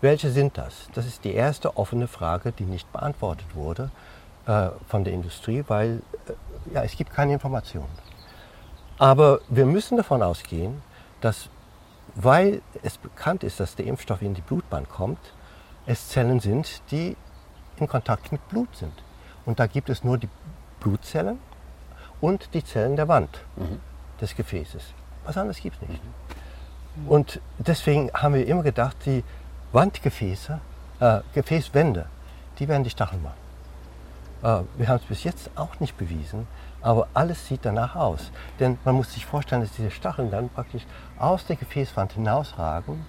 Welche sind das? Das ist die erste offene Frage, die nicht beantwortet wurde äh, von der Industrie, weil äh, ja, es gibt keine Informationen. Aber wir müssen davon ausgehen, dass, weil es bekannt ist, dass der Impfstoff in die Blutbahn kommt, es Zellen sind, die in Kontakt mit Blut sind. Und da gibt es nur die Blutzellen und die Zellen der Wand mhm. des Gefäßes. Was anderes gibt es nicht. Mhm. Und deswegen haben wir immer gedacht, die Wandgefäße, äh, Gefäßwände, die werden die Stacheln machen. Äh, wir haben es bis jetzt auch nicht bewiesen, aber alles sieht danach aus. Denn man muss sich vorstellen, dass diese Stacheln dann praktisch aus der Gefäßwand hinausragen.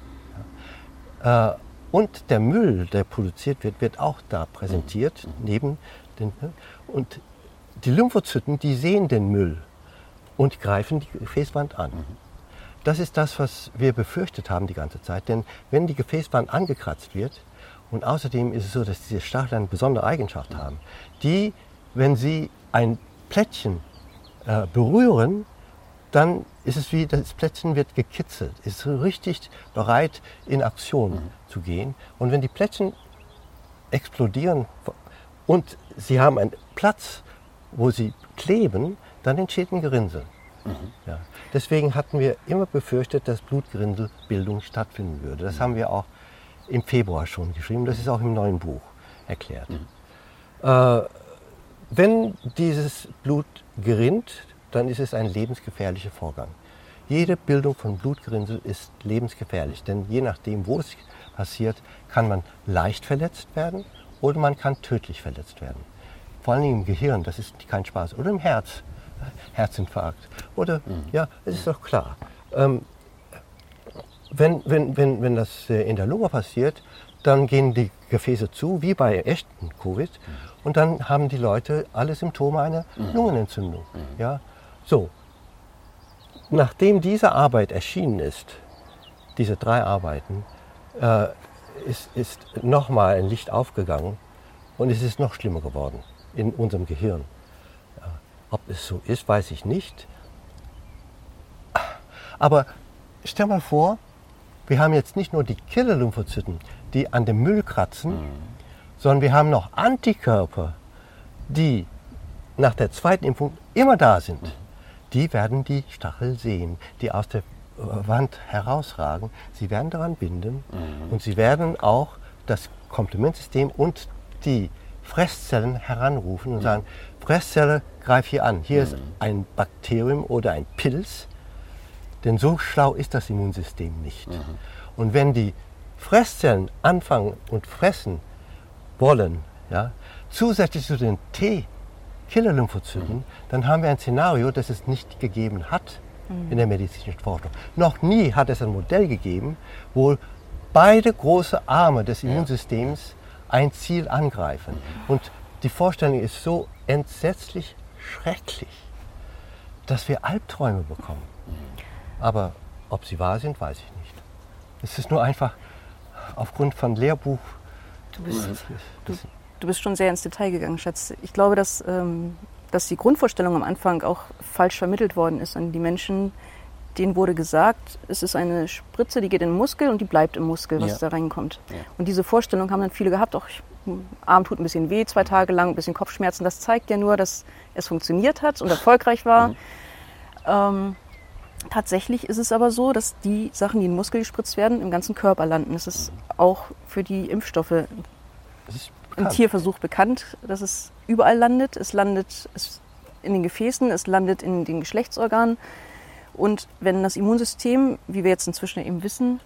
Ja, äh, und der Müll, der produziert wird, wird auch da präsentiert, neben den. Und die Lymphozyten, die sehen den Müll und greifen die Gefäßwand an. Mhm. Das ist das, was wir befürchtet haben die ganze Zeit. Denn wenn die Gefäßwand angekratzt wird, und außerdem ist es so, dass diese Stacheln eine besondere Eigenschaft haben, die, wenn sie ein Plättchen äh, berühren, dann ist es wie, das Plättchen wird gekitzelt, ist richtig bereit, in Aktion mhm. zu gehen. Und wenn die Plättchen explodieren und sie haben einen Platz, wo sie kleben, dann entsteht ein Gerinnsel. Ja. Deswegen hatten wir immer befürchtet, dass Blutgerinnselbildung stattfinden würde. Das haben wir auch im Februar schon geschrieben. Das ist auch im neuen Buch erklärt. Äh, wenn dieses Blut gerinnt, dann ist es ein lebensgefährlicher Vorgang. Jede Bildung von Blutgerinnsel ist lebensgefährlich, denn je nachdem, wo es passiert, kann man leicht verletzt werden oder man kann tödlich verletzt werden. Vor allem im Gehirn, das ist kein Spaß, oder im Herz, Herzinfarkt. Oder, ja, es ist doch klar. Ähm, wenn, wenn, wenn, wenn das äh, in der Lunge passiert, dann gehen die Gefäße zu, wie bei echten Covid, und dann haben die Leute alle Symptome einer Lungenentzündung. Ja? So, nachdem diese Arbeit erschienen ist, diese drei Arbeiten, äh, ist, ist nochmal ein Licht aufgegangen und es ist noch schlimmer geworden in unserem Gehirn. Ja, ob es so ist, weiß ich nicht. Aber stell mal vor, wir haben jetzt nicht nur die Killerlymphozyten, die an dem Müll kratzen, sondern wir haben noch Antikörper, die nach der zweiten Impfung immer da sind. Die werden die Stachel sehen, die aus der Wand herausragen. Sie werden daran binden und sie werden auch das Komplementsystem und die Fresszellen heranrufen und sagen, Fresszelle, greif hier an. Hier ist ein Bakterium oder ein Pilz, denn so schlau ist das Immunsystem nicht. Und wenn die Fresszellen anfangen und fressen wollen, ja, zusätzlich zu den T-Killer-Lymphozyten, dann haben wir ein Szenario, das es nicht gegeben hat in der medizinischen Forschung. Noch nie hat es ein Modell gegeben, wo beide große Arme des Immunsystems ein Ziel angreifen. Und die Vorstellung ist so entsetzlich schrecklich, dass wir Albträume bekommen. Aber ob sie wahr sind, weiß ich nicht. Es ist nur einfach aufgrund von Lehrbuch. Du bist, du, du bist schon sehr ins Detail gegangen, Schatz. Ich glaube, dass, ähm, dass die Grundvorstellung am Anfang auch falsch vermittelt worden ist an die Menschen. Denen wurde gesagt, es ist eine Spritze, die geht in den Muskel und die bleibt im Muskel, was Ja. da reinkommt. Ja. Und diese Vorstellung haben dann viele gehabt, auch ich, Arm tut ein bisschen weh, zwei Tage lang, ein bisschen Kopfschmerzen. Das zeigt ja nur, dass es funktioniert hat und erfolgreich war. Ähm, tatsächlich ist es aber so, dass die Sachen, die in den Muskel gespritzt werden, im ganzen Körper landen. Es ist auch für die Impfstoffe im. Tierversuch bekannt, dass es überall landet. Es landet in den Gefäßen, es landet in den Geschlechtsorganen. Und wenn das Immunsystem, wie wir jetzt inzwischen eben wissen,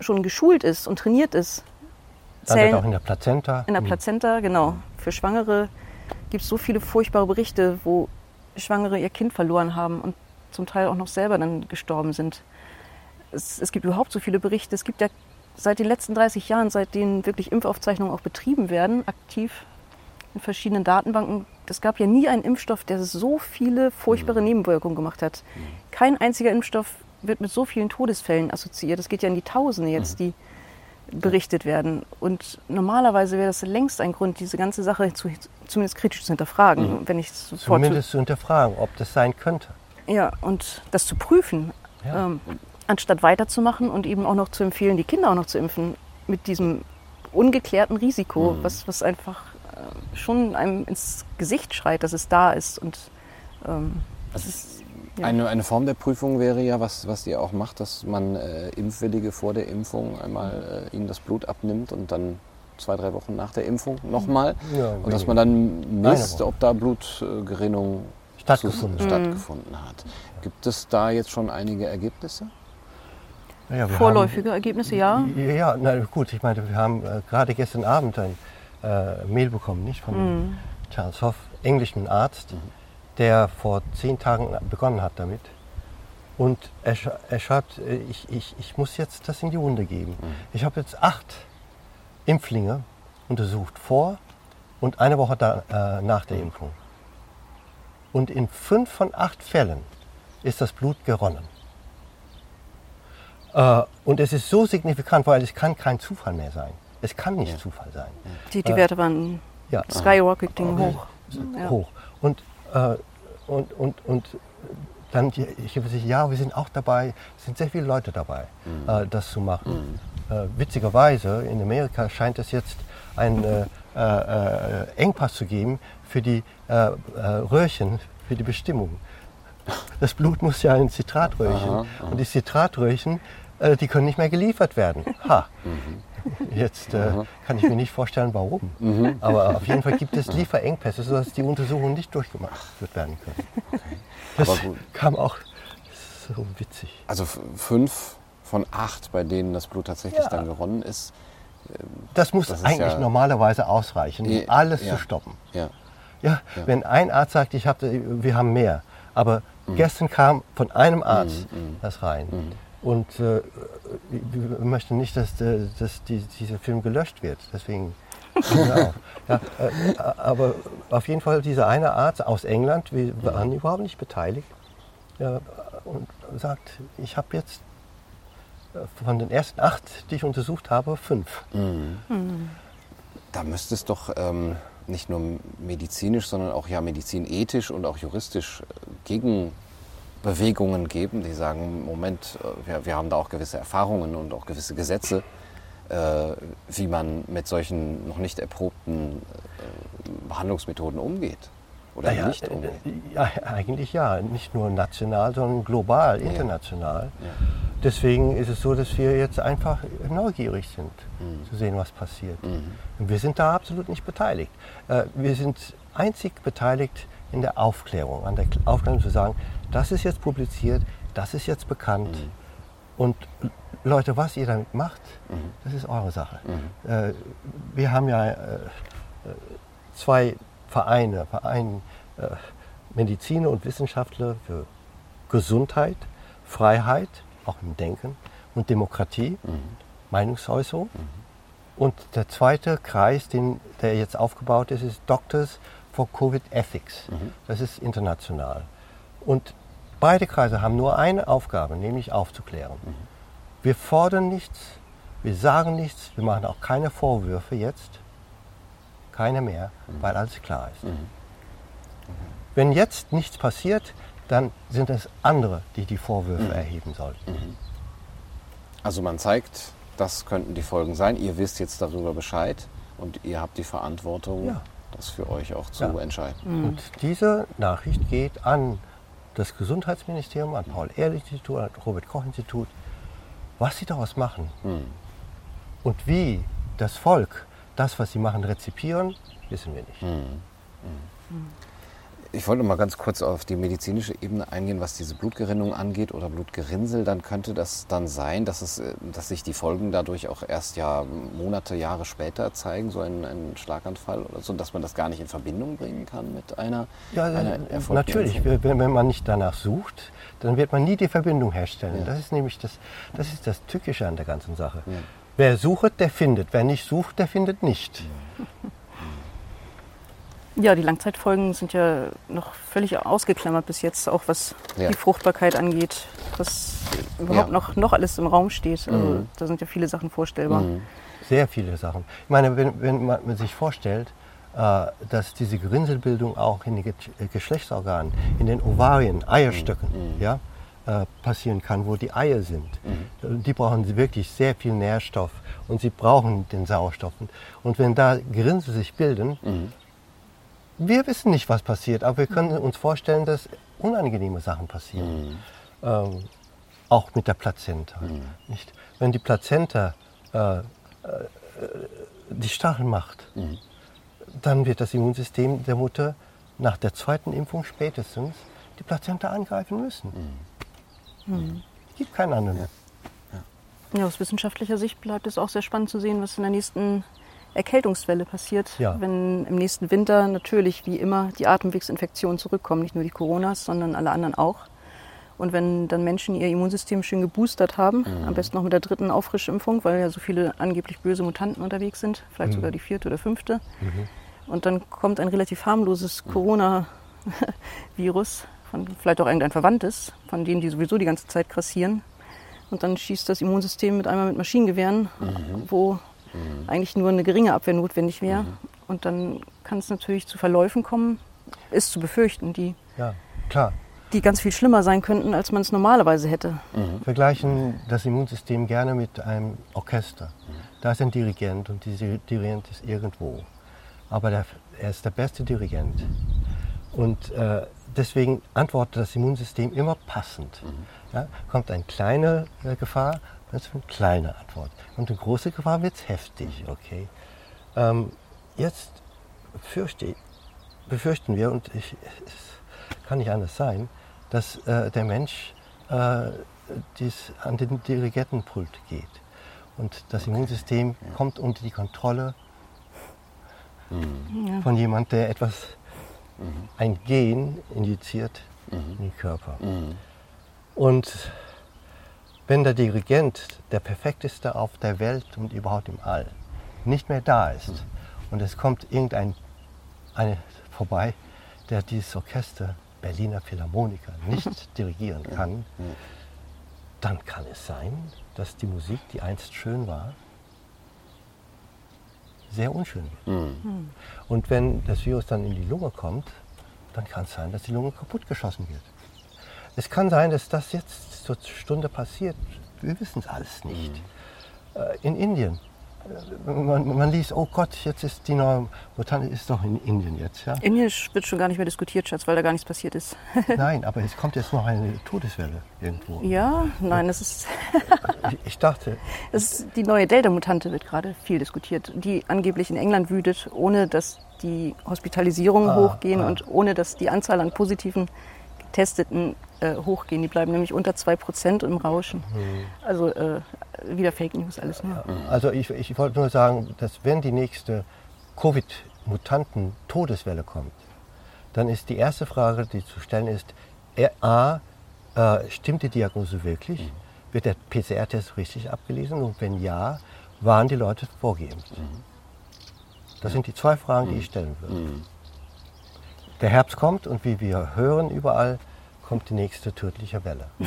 schon geschult ist und trainiert ist, Landet Zellen auch in der Plazenta. in der Plazenta, genau. Für Schwangere gibt es so viele furchtbare Berichte, wo Schwangere ihr Kind verloren haben und zum Teil auch noch selber dann gestorben sind. Es, es gibt überhaupt so viele Berichte. Es gibt ja seit den letzten 30 Jahren, seitdem wirklich Impfaufzeichnungen auch betrieben werden, aktiv in verschiedenen Datenbanken, es gab ja nie einen Impfstoff, der so viele furchtbare Nebenwirkungen gemacht hat. Kein einziger Impfstoff wird mit so vielen Todesfällen assoziiert. Es geht ja in die Tausende jetzt, die berichtet werden. Und normalerweise wäre das längst ein Grund, diese ganze Sache zu, zumindest kritisch zu hinterfragen, wenn ich es sofort Zumindest zu hinterfragen, ob das sein könnte. Ja, und das zu prüfen, Ja. ähm, anstatt weiterzumachen und eben auch noch zu empfehlen, die Kinder auch noch zu impfen, mit diesem ungeklärten Risiko, was, was einfach äh, schon einem ins Gesicht schreit, dass es da ist. Und ähm, das ist, ja. Eine, eine Form der Prüfung wäre ja, was, was ihr auch macht, dass man äh, Impfwillige vor der Impfung einmal äh, ihnen das Blut abnimmt und dann zwei, drei Wochen nach der Impfung nochmal. Ja, und dass man dann misst, ob da Blutgerinnung Stattgefunden stattgefunden hat. Gibt es da jetzt schon einige Ergebnisse? Ja, vorläufige Ergebnisse, ja. Haben, ja, na gut, ich meine, wir haben äh, gerade gestern Abend ein äh, Mail bekommen, nicht von Charles Hoff, englischen Arzt, der vor zehn Tagen begonnen hat damit. Und er, er schreibt, äh, ich, ich, ich muss jetzt das in die Wunde geben. Ich habe jetzt acht Impflinge untersucht, vor und eine Woche da, äh, nach der Impfung. Und in fünf von acht Fällen ist das Blut geronnen. Äh, und es ist so signifikant, weil es kann kein Zufall mehr sein. Es kann nicht Zufall sein. Die, die Werte waren Ja. skyrocketing hoch. Ja. Hoch. Und, äh, und, und, und dann, die- ich habe gesagt, ja, wir sind auch dabei, es sind sehr viele Leute dabei, äh, das zu machen. Äh, witzigerweise, in Amerika scheint es jetzt ein äh, äh, äh, Engpass zu geben für die äh, äh, Röhrchen, für die Bestimmung. Das Blut muss ja in Zitratröhrchen. Aha, aha. Und die Zitratröhrchen, äh, die können nicht mehr geliefert werden. Ha! Mhm. Jetzt äh, kann ich mir nicht vorstellen, warum. Aber auf jeden Fall gibt es Lieferengpässe, sodass die Untersuchungen nicht durchgemacht werden können. Das Aber gut. kam auch so witzig. Also fünf von acht, bei denen das Blut tatsächlich Ja. dann geronnen ist. Das muss Das eigentlich ja- normalerweise ausreichen, um Eh, alles ja. zu stoppen. Ja. Ja, wenn ein Arzt sagt, ich hab, wir haben mehr, aber Mhm. gestern kam von einem Arzt das rein. Und äh, wir möchten nicht, dass, äh, dass die, dieser Film gelöscht wird. Deswegen. auf. ja, äh, aber auf jeden Fall dieser eine Arzt aus England, wir waren überhaupt nicht beteiligt, ja, und sagt, ich habe jetzt äh, von den ersten acht, die ich untersucht habe, fünf. Da müsste es doch ähm, nicht nur medizinisch, sondern auch ja medizinethisch und auch juristisch äh, Gegenbewegungen geben, die sagen, Moment, äh, wir, wir haben da auch gewisse Erfahrungen und auch gewisse Gesetze, äh, wie man mit solchen noch nicht erprobten äh, Behandlungsmethoden umgeht oder Naja, nicht umgeht. äh, ja, eigentlich ja, nicht nur national, sondern global, international. Ja. Deswegen ist es so, dass wir jetzt einfach neugierig sind, Mhm. zu sehen, was passiert. Und wir sind da absolut nicht beteiligt. Äh, Wir sind einzig beteiligt in der Aufklärung, an der Kl- Aufklärung zu sagen, das ist jetzt publiziert, das ist jetzt bekannt. Mhm. Und Leute, was ihr damit macht, das ist eure Sache. Äh, Wir haben ja äh, zwei Vereine, Verein äh, Mediziner und Wissenschaftler für Gesundheit, Freiheit, auch im Denken und Demokratie, Meinungsäußerung. Und der zweite Kreis, den, der jetzt aufgebaut ist, ist Doctors for Covid Ethics. Das ist international. Und beide Kreise haben nur eine Aufgabe, nämlich aufzuklären. Wir fordern nichts, wir sagen nichts, wir machen auch keine Vorwürfe jetzt. Keine mehr, weil alles klar ist. Wenn jetzt nichts passiert, dann sind es andere, die die Vorwürfe erheben sollten. Also man zeigt, das könnten die Folgen sein. Ihr wisst jetzt darüber Bescheid und ihr habt die Verantwortung, Ja. das für euch auch zu Ja. entscheiden. Und diese Nachricht geht an das Gesundheitsministerium, an Paul-Ehrlich-Institut, an das Robert-Koch-Institut. Was sie daraus machen und wie das Volk das, was sie machen, rezipieren, wissen wir nicht. Ich wollte mal ganz kurz auf die medizinische Ebene eingehen, was diese Blutgerinnung angeht oder Blutgerinnsel. Dann könnte das dann sein, dass, es, äh, dass sich die Folgen dadurch auch erst ja Monate, Jahre später zeigen, so ein, ein Schlaganfall oder so, dass man das gar nicht in Verbindung bringen kann mit einer, Ja, einer äh, natürlich. Wenn, wenn man nicht danach sucht, dann wird man nie die Verbindung herstellen. Ja. Das ist nämlich das, das, ist das Tückische an der ganzen Sache. Wer sucht, der findet. Wer nicht sucht, der findet nicht. Ja, die Langzeitfolgen sind ja noch völlig ausgeklammert bis jetzt, auch was Ja. die Fruchtbarkeit angeht, was überhaupt Ja. noch, noch alles im Raum steht. Also, Mhm. Da sind ja viele Sachen vorstellbar. Sehr viele Sachen. Ich meine, wenn, wenn man sich vorstellt, äh, dass diese Gerinnselbildung auch in den Ge Geschlechtsorganen, in den Ovarien, Eierstöcken, ja, äh, passieren kann, wo die Eier sind. Die brauchen sie wirklich sehr viel Nährstoff und sie brauchen den Sauerstoff. Und wenn da Gerinnsel sich bilden, wir wissen nicht, was passiert, aber wir können uns vorstellen, dass unangenehme Sachen passieren. Ähm, auch mit der Plazenta. Nicht? Wenn die Plazenta äh, äh, die Stachel macht, dann wird das Immunsystem der Mutter nach der zweiten Impfung spätestens die Plazenta angreifen müssen. Gibt keinen anderen. Ja, aus wissenschaftlicher Sicht bleibt es auch sehr spannend zu sehen, was in der nächsten Erkältungswelle passiert. Ja. Wenn im nächsten Winter natürlich wie immer die Atemwegsinfektionen zurückkommen, nicht nur die Coronas, sondern alle anderen auch. Und wenn dann Menschen ihr Immunsystem schön geboostert haben, am besten noch mit der dritten Auffrischimpfung, weil ja so viele angeblich böse Mutanten unterwegs sind, vielleicht sogar die vierte oder fünfte. Und dann kommt ein relativ harmloses Corona-Virus, von vielleicht auch irgendein Verwandtes, von denen die sowieso die ganze Zeit grassieren. Und dann schießt das Immunsystem mit einmal mit Maschinengewehren, wo eigentlich nur eine geringe Abwehr notwendig wäre. Und dann kann es natürlich zu Verläufen kommen, ist zu befürchten, die, Ja, klar. die ganz viel schlimmer sein könnten, als man es normalerweise hätte. Vergleichen das Immunsystem gerne mit einem Orchester. Da ist ein Dirigent und dieser Dirigent ist irgendwo. aber der, er ist der beste Dirigent. Und äh, deswegen antwortet das Immunsystem immer passend. Mhm. Ja, kommt eine kleine äh, Gefahr, wird es eine kleine Antwort. Kommt eine große Gefahr, wird es heftig. Okay. Ähm, jetzt fürchte, befürchten wir, und ich, es kann nicht anders sein, dass äh, der Mensch äh, dies an den Dirigentenpult geht. Und das Immunsystem kommt unter die Kontrolle mhm. von jemand, der etwas, mhm. ein Gen injiziert mhm. in den Körper. Und wenn der Dirigent, der perfekteste auf der Welt und überhaupt im All, nicht mehr da ist und es kommt irgendein eine vorbei, der dieses Orchester Berliner Philharmoniker nicht dirigieren kann, dann kann es sein, dass die Musik, die einst schön war, sehr unschön wird. Mhm. Und wenn das Virus dann in die Lunge kommt, dann kann es sein, dass die Lunge kaputt geschossen wird. Es kann sein, dass das jetzt zur Stunde passiert. Wir wissen es alles nicht. Mhm. In Indien man, man, liest, oh Gott, jetzt ist die neue Mutante ist doch in Indien jetzt. Ja? Indien wird schon gar nicht mehr diskutiert, Schatz, weil da gar nichts passiert ist. nein, aber es kommt jetzt noch eine Todeswelle irgendwo. Ja, nein, das ist. ich, ich, dachte. Das ist die neue Delta-Mutante wird gerade viel diskutiert, die angeblich in England wütet, ohne dass die Hospitalisierungen ah, hochgehen ah. und ohne dass die Anzahl an positiven Getesteten äh, hochgehen. Die bleiben nämlich unter 2% im Rauschen. Mhm. Also äh, wieder Fake News alles nur. Also ich, ich wollte nur sagen, dass wenn die nächste Covid-Mutanten-Todeswelle kommt, dann ist die erste Frage, die zu stellen ist, A, äh, stimmt die Diagnose wirklich? Mhm. Wird der PCR-Test richtig abgelesen? Und wenn ja, waren die Leute vorgeimpft? Mhm. Das sind die zwei Fragen, die ich stellen würde. Der Herbst kommt und wie wir hören überall, kommt die nächste tödliche Welle.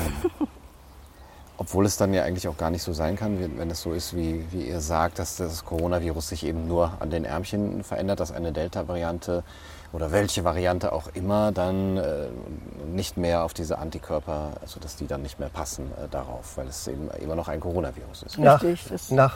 Obwohl es dann ja eigentlich auch gar nicht so sein kann, wenn es so ist, wie, wie ihr sagt, dass das Coronavirus sich eben nur an den Ärmchen verändert, dass eine Delta-Variante oder welche Variante auch immer dann äh, nicht mehr auf diese Antikörper, also dass die dann nicht mehr passen äh, darauf, weil es eben immer noch ein Coronavirus ist. Richtig. Nach, nach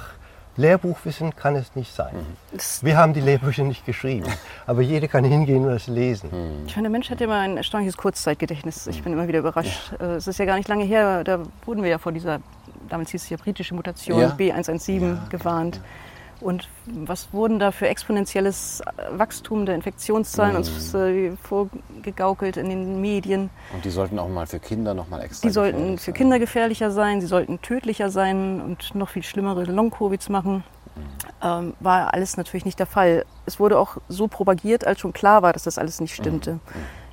Lehrbuchwissen kann es nicht sein. Mhm. Wir haben die Lehrbücher nicht geschrieben, aber jeder kann hingehen und es lesen. Mhm. Ich finde, der Mensch hat immer ein erstaunliches Kurzzeitgedächtnis. Ich bin immer wieder überrascht. Ja. Äh, es ist ja gar nicht lange her, da wurden wir ja vor dieser, damals hieß es ja britische Mutation ja. B117 ja. gewarnt. Und was wurden da für exponentielles Wachstum der Infektionszahlen mhm. uns äh, vorgegaukelt in den Medien? Und die sollten auch mal für Kinder noch mal extra Die sollten für sein. Kinder gefährlicher sein, sie sollten tödlicher sein und noch viel schlimmere Long-Covids machen. Mhm. Ähm, war alles natürlich nicht der Fall. Es wurde auch so propagiert, als schon klar war, dass das alles nicht stimmte. Mhm.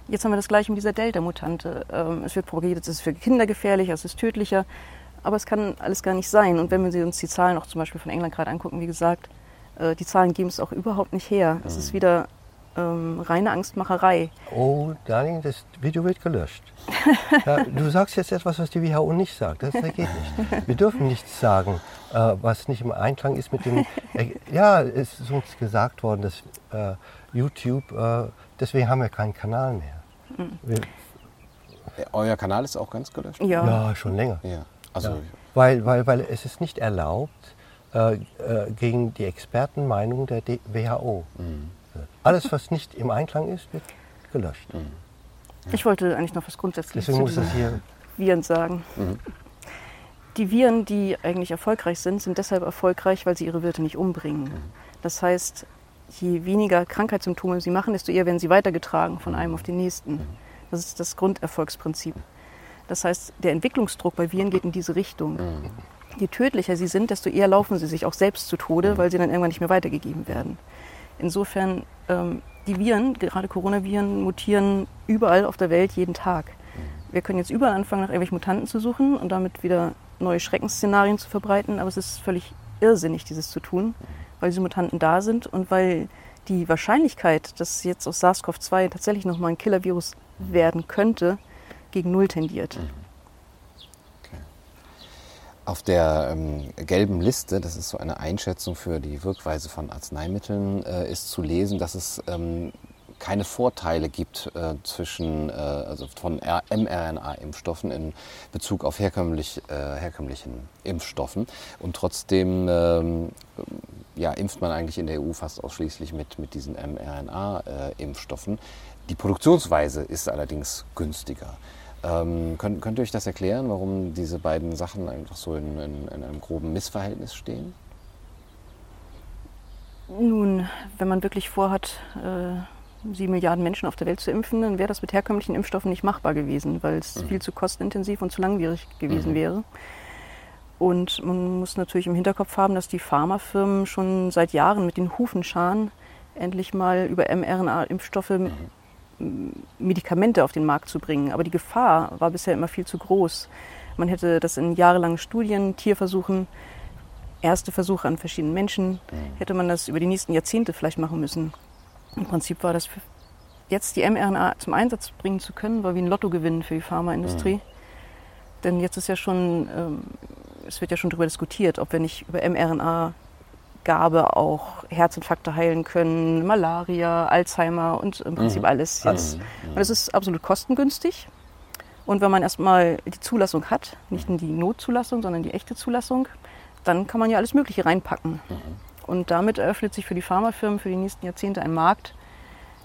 Jetzt haben wir das gleiche mit dieser Delta-Mutante. Ähm, es wird propagiert, es ist für Kinder gefährlicher, es ist tödlicher aber es kann alles gar nicht sein. Und wenn wir uns die Zahlen auch zum Beispiel von England gerade angucken, wie gesagt, äh, die Zahlen geben es auch überhaupt nicht her. Es ist mhm. wieder ähm, reine Angstmacherei. Oh, Darling, das Video wird gelöscht. ja, du sagst jetzt etwas, was die WHO nicht sagt. Das, das geht nicht. Wir dürfen nichts sagen, äh, was nicht im Einklang ist mit dem. Äh, ja, es ist uns gesagt worden, dass äh, YouTube, äh, deswegen haben wir keinen Kanal mehr. Mhm. Wir, Euer Kanal ist auch ganz gelöscht? Ja, ja schon länger. Ja. Also ja. weil, weil, weil es ist nicht erlaubt, äh, äh, gegen die Expertenmeinung der D WHO. Mhm. Alles, was nicht im Einklang ist, wird gelöscht. Mhm. Ich wollte eigentlich noch was Grundsätzliches Deswegen muss das hier Viren sagen. Mhm. Die Viren, die eigentlich erfolgreich sind, sind deshalb erfolgreich, weil sie ihre Wirte nicht umbringen. Mhm. Das heißt, je weniger Krankheitssymptome sie machen, desto eher werden sie weitergetragen von einem auf den nächsten. Mhm. Das ist das Grunderfolgsprinzip. Das heißt, der Entwicklungsdruck bei Viren geht in diese Richtung. Mhm. Je tödlicher sie sind, desto eher laufen sie sich auch selbst zu Tode, mhm. weil sie dann irgendwann nicht mehr weitergegeben werden. Insofern, ähm, die Viren, gerade Coronaviren, mutieren überall auf der Welt jeden Tag. Mhm. Wir können jetzt überall anfangen, nach irgendwelchen Mutanten zu suchen und damit wieder neue Schreckensszenarien zu verbreiten, aber es ist völlig irrsinnig, dieses zu tun, weil diese Mutanten da sind und weil die Wahrscheinlichkeit, dass jetzt aus SARS-CoV-2 tatsächlich nochmal ein Killer-Virus werden könnte, gegen Null tendiert. Mhm. Okay. Auf der ähm, gelben Liste, das ist so eine Einschätzung für die Wirkweise von Arzneimitteln, äh, ist zu lesen, dass es ähm, keine Vorteile gibt äh, zwischen, äh, also von mRNA-Impfstoffen in Bezug auf herkömmlich, äh, herkömmlichen Impfstoffen. Und trotzdem ähm, ja, impft man eigentlich in der EU fast ausschließlich mit, mit diesen mRNA-Impfstoffen. Die Produktionsweise ist allerdings günstiger. Ähm, könnt, könnt ihr euch das erklären, warum diese beiden Sachen einfach so in, in, in einem groben Missverhältnis stehen? Nun, wenn man wirklich vorhat, äh, sieben Milliarden Menschen auf der Welt zu impfen, dann wäre das mit herkömmlichen Impfstoffen nicht machbar gewesen, weil es mhm. viel zu kostenintensiv und zu langwierig gewesen mhm. wäre. Und man muss natürlich im Hinterkopf haben, dass die Pharmafirmen schon seit Jahren mit den Hufen scharen, endlich mal über mRNA-Impfstoffe mhm. Medikamente auf den Markt zu bringen. Aber die Gefahr war bisher immer viel zu groß. Man hätte das in jahrelangen Studien, Tierversuchen erste Versuche an verschiedenen Menschen. Mhm. Hätte man das über die nächsten Jahrzehnte vielleicht machen müssen. Im Prinzip war das jetzt die mRNA zum Einsatz bringen zu können, war wie ein Lottogewinn für die Pharmaindustrie. Mhm. Denn jetzt ist ja schon, ähm, es wird ja schon darüber diskutiert, ob wir nicht über mRNA Gabe auch Herzinfarkte heilen können, Malaria, Alzheimer und im Prinzip mhm. alles jetzt. Mhm. Und es ist absolut kostengünstig. Und wenn man erstmal die Zulassung hat, nicht nur die Notzulassung, sondern die echte Zulassung, dann kann man ja alles Mögliche reinpacken. Mhm. Und damit eröffnet sich für die Pharmafirmen für die nächsten Jahrzehnte ein Markt.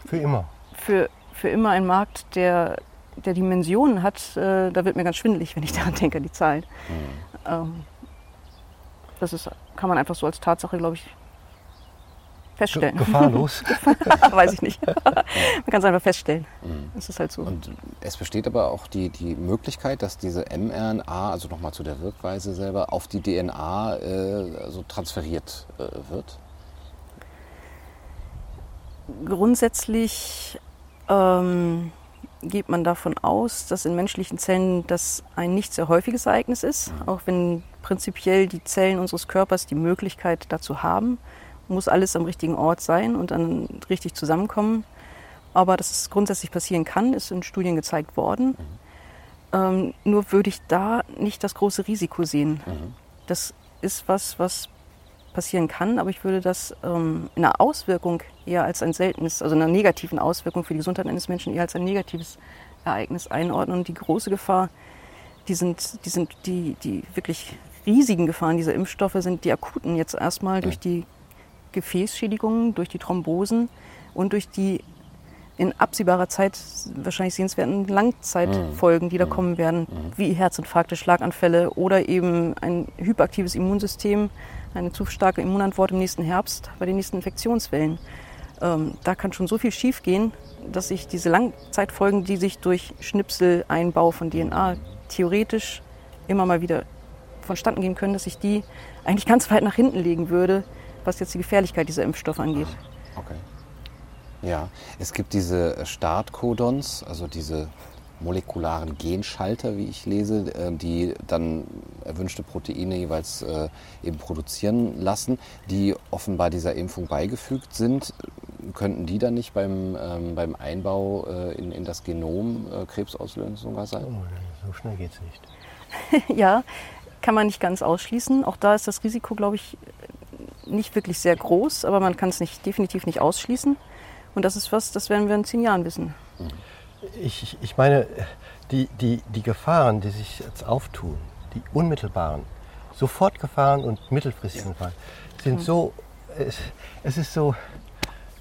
Für immer. Für, für immer ein Markt, der, der Dimensionen hat. Äh, da wird mir ganz schwindelig, wenn ich daran denke, die Zahlen. Mhm. Ähm, das ist, kann man einfach so als Tatsache, glaube ich, feststellen. Gefahrlos? Weiß ich nicht. Man kann es einfach feststellen. Mhm. Es ist halt so. Und es besteht aber auch die, die Möglichkeit, dass diese mRNA, also nochmal zu der Wirkweise selber, auf die DNA äh, also transferiert äh, wird? Grundsätzlich ähm, geht man davon aus, dass in menschlichen Zellen das ein nicht sehr häufiges Ereignis ist, mhm. auch wenn prinzipiell die Zellen unseres Körpers die Möglichkeit dazu haben muss alles am richtigen Ort sein und dann richtig zusammenkommen. Aber dass es grundsätzlich passieren kann, ist in Studien gezeigt worden. Mhm. Ähm, nur würde ich da nicht das große Risiko sehen. Mhm. Das ist was, was passieren kann, aber ich würde das ähm, in einer Auswirkung eher als ein seltenes, also in einer negativen Auswirkung für die Gesundheit eines Menschen eher als ein negatives Ereignis einordnen. Und die große Gefahr, die sind, die sind die, die wirklich riesigen Gefahren dieser Impfstoffe sind die akuten jetzt erstmal ja. durch die Gefäßschädigungen, durch die Thrombosen und durch die in absehbarer Zeit wahrscheinlich sehenswerten Langzeitfolgen, die da mhm. kommen werden, mhm. wie Herzinfarkte, Schlaganfälle oder eben ein hyperaktives Immunsystem, eine zu starke Immunantwort im nächsten Herbst bei den nächsten Infektionswellen. Ähm, da kann schon so viel schiefgehen, dass sich diese Langzeitfolgen, die sich durch Schnipseleinbau von DNA theoretisch immer mal wieder vonstatten gehen können, dass sich die eigentlich ganz weit nach hinten legen würde, was jetzt die Gefährlichkeit dieser Impfstoffe angeht. Okay. Ja, es gibt diese Startcodons, also diese molekularen Genschalter, wie ich lese, äh, die dann erwünschte Proteine jeweils äh, eben produzieren lassen, die offenbar dieser Impfung beigefügt sind. Könnten die dann nicht beim, ähm, beim Einbau äh, in, in das Genom krebsauslösend sogar sein? Oh, so schnell geht es nicht. ja, kann man nicht ganz ausschließen. Auch da ist das Risiko, glaube ich, nicht wirklich sehr groß, aber man kann es nicht, definitiv nicht ausschließen. Und das ist was, das werden wir in zehn Jahren wissen. Ich, ich meine, die, die, die Gefahren, die sich jetzt auftun, die unmittelbaren, Sofortgefahren und mittelfristigen Gefahren, sind mhm. so, es, es ist so,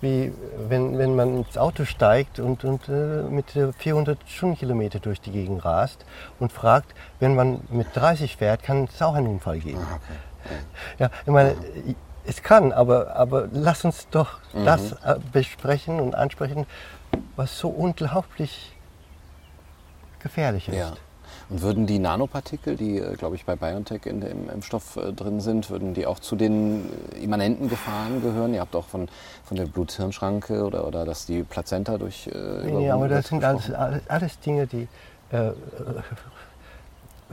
wie wenn, wenn man ins Auto steigt und, und äh, mit 400 Stundenkilometer durch die Gegend rast und fragt, wenn man mit 30 fährt, kann es auch einen Unfall geben. Ah, okay. Ja, ich meine, es kann, aber, aber lass uns doch mhm. das äh, besprechen und ansprechen, was so unglaublich gefährlich ist. Ja. Und würden die Nanopartikel, die, äh, glaube ich, bei BioNTech in dem Impfstoff äh, drin sind, würden die auch zu den immanenten Gefahren gehören? Ihr habt auch von, von der Blut-Hirn-Schranke oder, oder dass die Plazenta durch. Äh, ja, aber das sind alles, alles, alles, Dinge, die äh,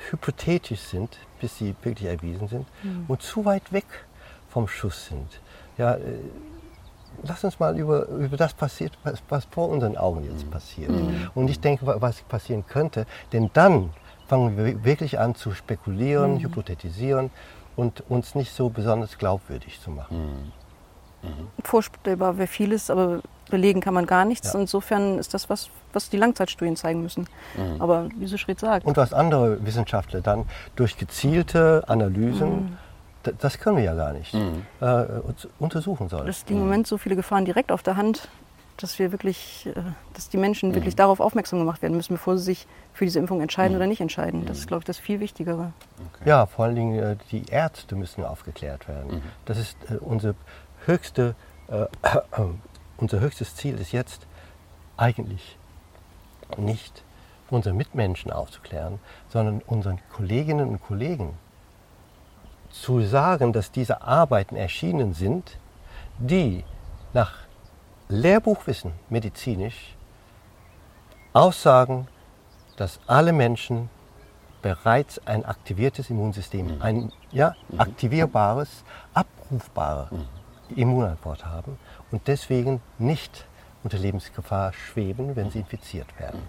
hypothetisch sind, bis sie wirklich erwiesen sind mhm. und zu weit weg vom Schuss sind. Ja, äh, lass uns mal über, über das passiert, was, was vor unseren Augen jetzt mhm. passiert. Mhm. Und ich denke, was passieren könnte, denn dann fangen wir wirklich an zu spekulieren, mhm. hypothetisieren und uns nicht so besonders glaubwürdig zu machen. Vorstellbar wäre vieles, aber belegen kann man gar nichts. Ja. Insofern ist das was, was die Langzeitstudien zeigen müssen. Aber wie so Schritt sagt, Und was andere Wissenschaftler dann durch gezielte Analysen, d- das können wir ja gar nicht, äh, uns untersuchen sollen. dass die im Moment so viele Gefahren direkt auf der Hand, dass wir wirklich, äh, dass die Menschen wirklich darauf aufmerksam gemacht werden müssen, bevor sie sich für diese Impfung entscheiden oder nicht entscheiden. Das ist, glaube ich, das viel Wichtigere. Ja, vor allen Dingen äh, die Ärzte müssen aufgeklärt werden. Das ist äh, unsere höchste, äh, unser höchstes Ziel ist jetzt eigentlich nicht unsere Mitmenschen aufzuklären, sondern unseren Kolleginnen und Kollegen zu sagen, dass diese Arbeiten erschienen sind, die nach Lehrbuchwissen medizinisch aussagen, dass alle Menschen bereits ein aktiviertes Immunsystem, ein ja, aktivierbares, abrufbare Immunantwort haben und deswegen nicht unter Lebensgefahr schweben, wenn sie infiziert werden.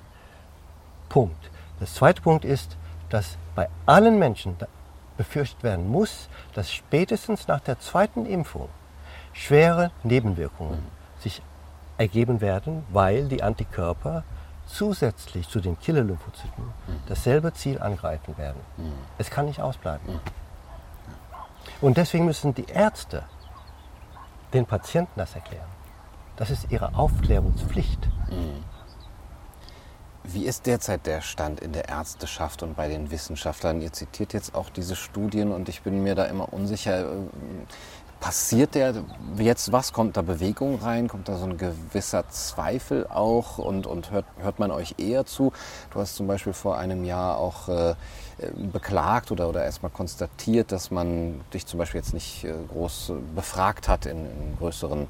Punkt. Der zweite Punkt ist, dass bei allen Menschen befürchtet werden muss, dass spätestens nach der zweiten Impfung schwere Nebenwirkungen sich ergeben werden, weil die Antikörper zusätzlich zu den Killer-Lymphozyten dasselbe Ziel angreifen werden. Es kann nicht ausbleiben. Und deswegen müssen die Ärzte den Patienten das erklären. Das ist ihre Aufklärungspflicht. Wie ist derzeit der Stand in der Ärzteschaft und bei den Wissenschaftlern? Ihr zitiert jetzt auch diese Studien und ich bin mir da immer unsicher. Passiert der jetzt was? Kommt da Bewegung rein? Kommt da so ein gewisser Zweifel auch? Und, und hört, hört man euch eher zu? Du hast zum Beispiel vor einem Jahr auch äh, äh, beklagt oder, oder erstmal konstatiert, dass man dich zum Beispiel jetzt nicht äh, groß äh, befragt hat in, in größeren äh,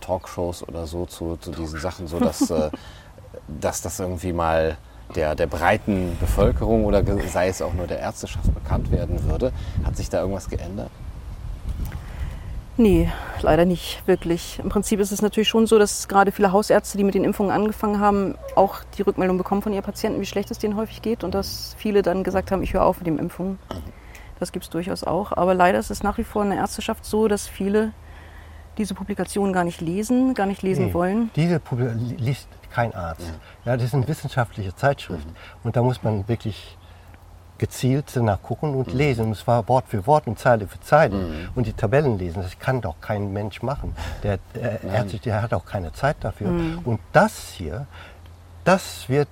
Talkshows oder so zu, zu diesen Sachen, so dass äh, dass das irgendwie mal der, der breiten Bevölkerung oder sei es auch nur der Ärzteschaft bekannt werden würde. Hat sich da irgendwas geändert? Nee, leider nicht wirklich. Im Prinzip ist es natürlich schon so, dass gerade viele Hausärzte, die mit den Impfungen angefangen haben, auch die Rückmeldung bekommen von ihren Patienten, wie schlecht es denen häufig geht und dass viele dann gesagt haben, ich höre auf mit den Impfungen. Das gibt es durchaus auch. Aber leider ist es nach wie vor in der Ärzteschaft so, dass viele diese Publikationen gar nicht lesen, gar nicht lesen Nee, wollen. Diese Publi- li- liest kein Arzt. Ja. das ist eine wissenschaftliche Zeitschrift. Und da muss man wirklich gezielt danach gucken und lesen. Und zwar Wort für Wort und Zeile für Zeile. Und die Tabellen lesen. Das kann doch kein Mensch machen. Der, äh, der hat auch keine Zeit dafür. Und das hier, das wird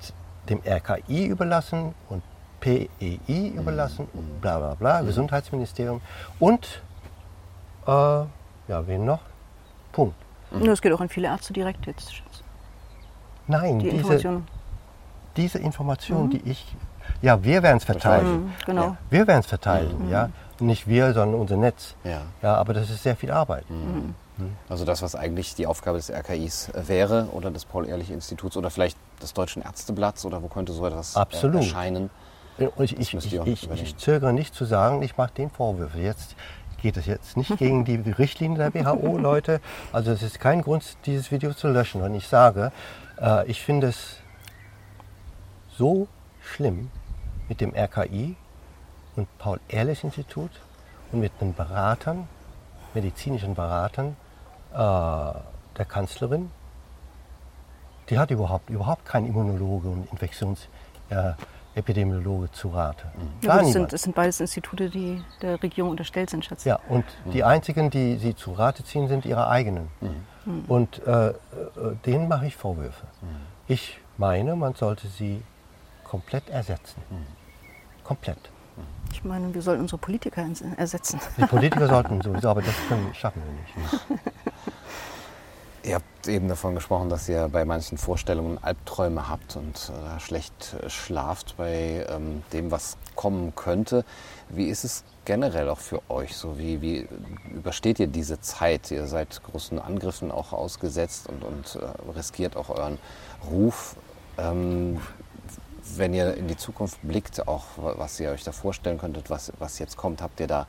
dem RKI überlassen und PEI überlassen und bla bla bla, Gesundheitsministerium. Und, äh, ja, wen noch? Punkt. Nur es geht auch an viele Ärzte direkt jetzt. Nein, Die diese, Informationen. diese Information, die ich, ja, wir werden es verteilen. Mhm, genau. Ja, wir werden es verteilen, ja. Nicht wir, sondern unser Netz. Ja. Ja, aber das ist sehr viel Arbeit. Also das, was eigentlich die Aufgabe des RKIs wäre oder des Paul-Ehrlich-Instituts oder vielleicht des Deutschen Ärzteblatts oder wo könnte so etwas äh, Absolut. erscheinen? Und ich, ich, ich, ich zögere nicht zu sagen, ich mache den Vorwürfe. Jetzt geht es jetzt nicht gegen die Richtlinie der WHO, Leute. Also es ist kein Grund, dieses Video zu löschen. Und ich sage, äh, ich finde es so schlimm mit dem RKI und Paul-Ehrlich-Institut und mit den Beratern, medizinischen Beratern äh, der Kanzlerin. Die hat überhaupt, überhaupt keinen Immunologe und Infektionsepidemiologe äh, zu Rate. Ja, gut, es, niemand. sind, es sind beides Institute, die der Regierung unterstellt sind, schätze ich. Ja, und die einzigen, die sie zu Rate ziehen, sind ihre eigenen. Und äh, äh, denen mache ich Vorwürfe. Ich meine, man sollte sie komplett ersetzen. Komplett. Ich meine, wir sollten unsere Politiker ins- ersetzen. Die Politiker sollten sowieso, aber das können, schaffen wir nicht. Ihr habt eben davon gesprochen, dass ihr bei manchen Vorstellungen Albträume habt und äh, schlecht äh, schlaft bei ähm, dem, was kommen könnte. Wie ist es generell auch für euch so? Wie, wie übersteht ihr diese Zeit? Ihr seid großen Angriffen auch ausgesetzt und, und äh, riskiert auch euren Ruf. Ähm, wenn ihr in die Zukunft blickt, auch was ihr euch da vorstellen könntet, was, was jetzt kommt, habt ihr da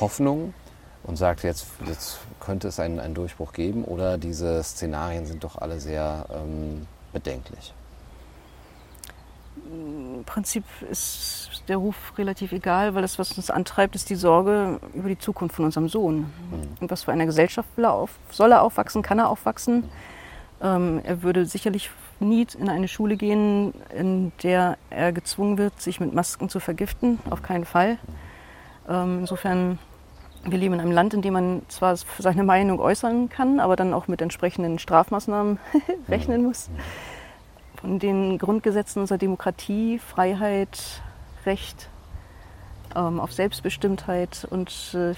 Hoffnung und sagt, jetzt, jetzt könnte es einen, einen Durchbruch geben oder diese Szenarien sind doch alle sehr ähm, bedenklich? Im Prinzip ist der Ruf relativ egal, weil das, was uns antreibt, ist die Sorge über die Zukunft von unserem Sohn. Mhm. Und was für eine Gesellschaft will er auf, soll er aufwachsen, kann er aufwachsen? Ähm, er würde sicherlich nie in eine Schule gehen, in der er gezwungen wird, sich mit Masken zu vergiften. Auf keinen Fall. Ähm, insofern, wir leben in einem Land, in dem man zwar seine Meinung äußern kann, aber dann auch mit entsprechenden Strafmaßnahmen rechnen muss. Von den Grundgesetzen unserer Demokratie, Freiheit, Recht ähm, auf Selbstbestimmtheit und äh,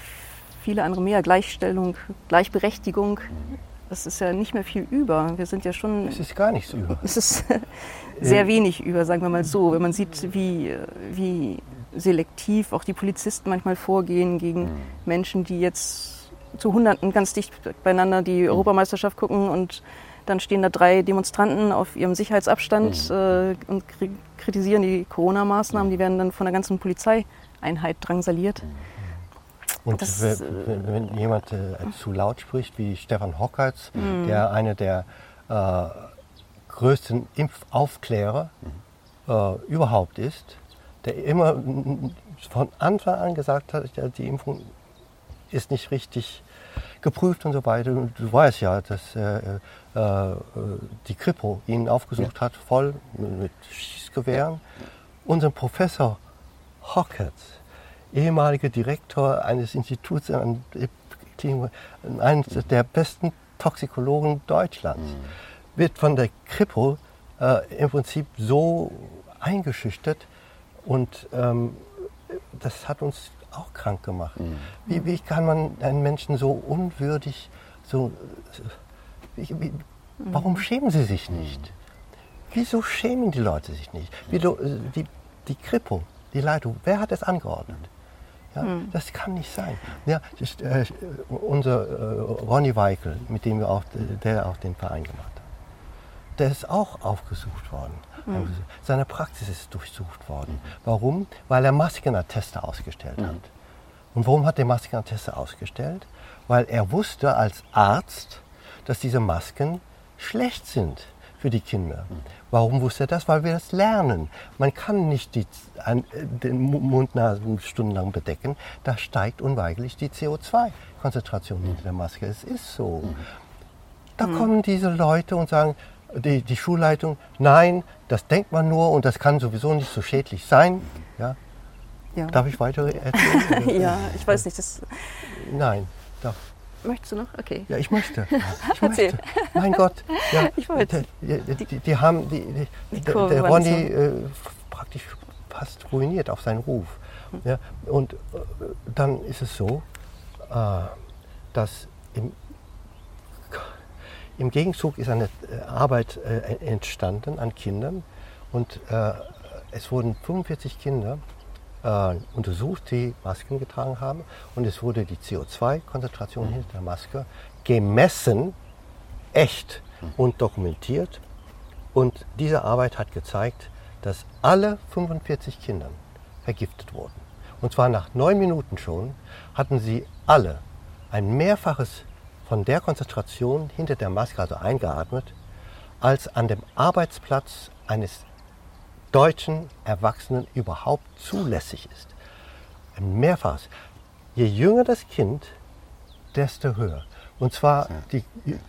viele andere mehr, Gleichstellung, Gleichberechtigung, das ist ja nicht mehr viel über. Wir sind ja schon. Es ist gar nichts über. Es ist sehr wenig über, sagen wir mal so. Wenn man sieht, wie, wie selektiv auch die Polizisten manchmal vorgehen gegen mhm. Menschen, die jetzt zu Hunderten ganz dicht beieinander die mhm. Europameisterschaft gucken und dann stehen da drei Demonstranten auf ihrem Sicherheitsabstand mhm. äh, und kritisieren die Corona-Maßnahmen. Die werden dann von der ganzen Polizeieinheit drangsaliert. Mhm. Und das, wenn, wenn, jemand äh, zu laut spricht, wie Stefan Hockertz, mhm. der einer der äh, größten Impfaufklärer äh, überhaupt ist, der immer von Anfang an gesagt hat, die Impfung ist nicht richtig geprüft und so weiter. Und du weißt ja, dass äh, äh, die Kripo ihn aufgesucht ja. hat, voll mit Schießgewehren. Unser Professor Hockertz, ehemaliger Direktor eines Instituts an eines der besten Toxikologen Deutschlands, mhm. wird von der Kripo äh, im Prinzip so eingeschüchtert und ähm, das hat uns auch krank gemacht. Mhm. Wie, wie, kann man einen Menschen so unwürdig, so, wie, wie, warum mhm. schämen sie sich nicht? Mhm. Wieso schämen die Leute sich nicht? Wie, die, die Kripo, die Leitung, wer hat es angeordnet? Ja, mhm. Das kann nicht sein. Ja, das, äh, unser äh, Ronny Weikel, mit dem wir auch, der auch den Verein gemacht hat, der ist auch aufgesucht worden. Mhm. Seine Praxis ist durchsucht worden. Warum? Weil er Maskenatteste ausgestellt mhm. hat. Und warum hat er Maskenatteste ausgestellt? Weil er wusste als Arzt, dass diese Masken schlecht sind für die Kinder. Warum wusste er das? Weil wir das lernen. Man kann nicht die, an, den Mund stundenlang bedecken. Da steigt unweigerlich die CO2-Konzentration hinter der Maske. Es ist so. Da mhm. kommen diese Leute und sagen, die, die Schulleitung, nein, das denkt man nur und das kann sowieso nicht so schädlich sein. Ja? ja. Darf ich weiter erzählen? ja, ich weiß nicht. Das nein, darf. Möchtest du noch? Okay. Ja, ich möchte. Ich möchte. Mein Gott. Ja, ich wollte. Die, die, die, haben die, die der Ronny äh, praktisch fast ruiniert auf seinen Ruf. Hm. Ja, und äh, dann ist es so, äh, dass im, im Gegenzug ist eine äh, Arbeit äh, entstanden an Kindern und äh, es wurden 45 Kinder äh, untersucht, die Masken getragen haben. Und es wurde die CO2-Konzentration mhm. hinter der Maske gemessen, echt mhm. und dokumentiert. Und diese Arbeit hat gezeigt, dass alle 45 Kinder vergiftet wurden. Und zwar nach neun Minuten schon hatten sie alle ein Mehrfaches von der Konzentration hinter der Maske, also eingeatmet, als an dem Arbeitsplatz eines deutschen Erwachsenen überhaupt zulässig ist. Mehrfach. Je jünger das Kind, desto höher. Und zwar die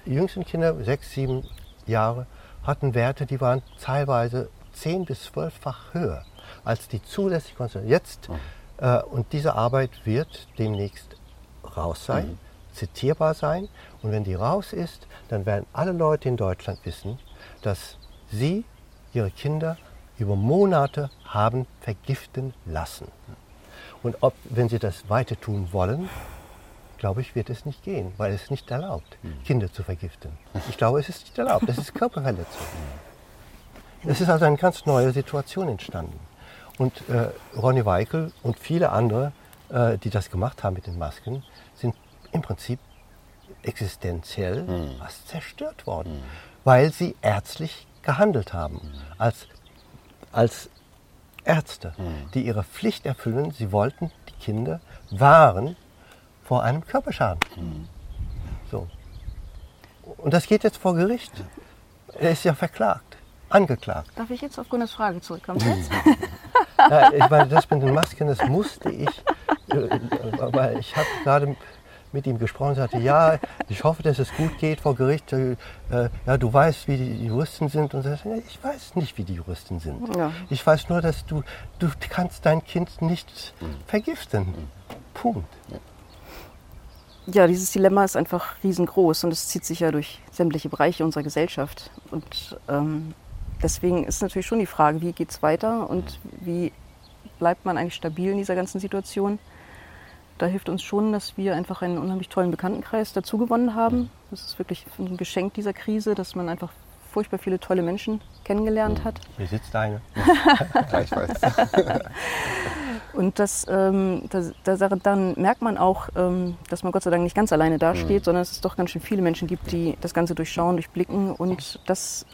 jüngsten Kinder, sechs, sieben Jahre, hatten Werte, die waren teilweise zehn bis zwölffach höher als die zulässige Konzentration. Jetzt, mhm. äh, und diese Arbeit wird demnächst raus sein, mhm. zitierbar sein. Und wenn die raus ist, dann werden alle Leute in Deutschland wissen, dass sie ihre Kinder über Monate haben vergiften lassen. Und ob, wenn sie das weiter tun wollen, glaube ich, wird es nicht gehen, weil es nicht erlaubt, mhm. Kinder zu vergiften. Ich glaube, es ist nicht erlaubt. Das ist Körperverletzung. Es ist also eine ganz neue Situation entstanden. Und äh, Ronny Weikel und viele andere, äh, die das gemacht haben mit den Masken, sind im Prinzip existenziell mhm. was zerstört worden, mhm. weil sie ärztlich gehandelt haben, hm. als als Ärzte, mhm. die ihre Pflicht erfüllen. Sie wollten die Kinder wahren vor einem Körperschaden. Mhm. So. Und das geht jetzt vor Gericht. Er ist ja verklagt. angeklagt. Darf ich jetzt auf Gunners Frage zurückkommen? Jetzt? Ja, ich meine, das mit den Masken, das musste ich, äh, aber ich habe gerade mit ihm gesprochen und sagte, ja, ich hoffe, dass es gut geht vor Gericht. Äh, ja, du weißt, wie die Juristen sind. Und sagte, ja, ich weiß nicht, wie die Juristen sind. Ja. Ich weiß nur, dass du, du kannst dein Kind nicht vergiften. Punkt. Ja, dieses Dilemma ist einfach riesengroß und es zieht sich ja durch sämtliche Bereiche unserer Gesellschaft. Und ähm, deswegen ist natürlich schon die Frage, wie geht es weiter und wie bleibt man eigentlich stabil in dieser ganzen Situation. Da hilft uns schon, dass wir einfach einen unheimlich tollen Bekanntenkreis dazu gewonnen haben. Das ist wirklich ein Geschenk dieser Krise, dass man einfach furchtbar viele tolle Menschen kennengelernt hat. Hier sitzt eine. Gleichfalls. Und das, ähm, das, das, dann merkt man auch, ähm, dass man Gott sei Dank nicht ganz alleine dasteht, sondern dass es doch ganz schön viele Menschen gibt, die das Ganze durchschauen, durchblicken. Und das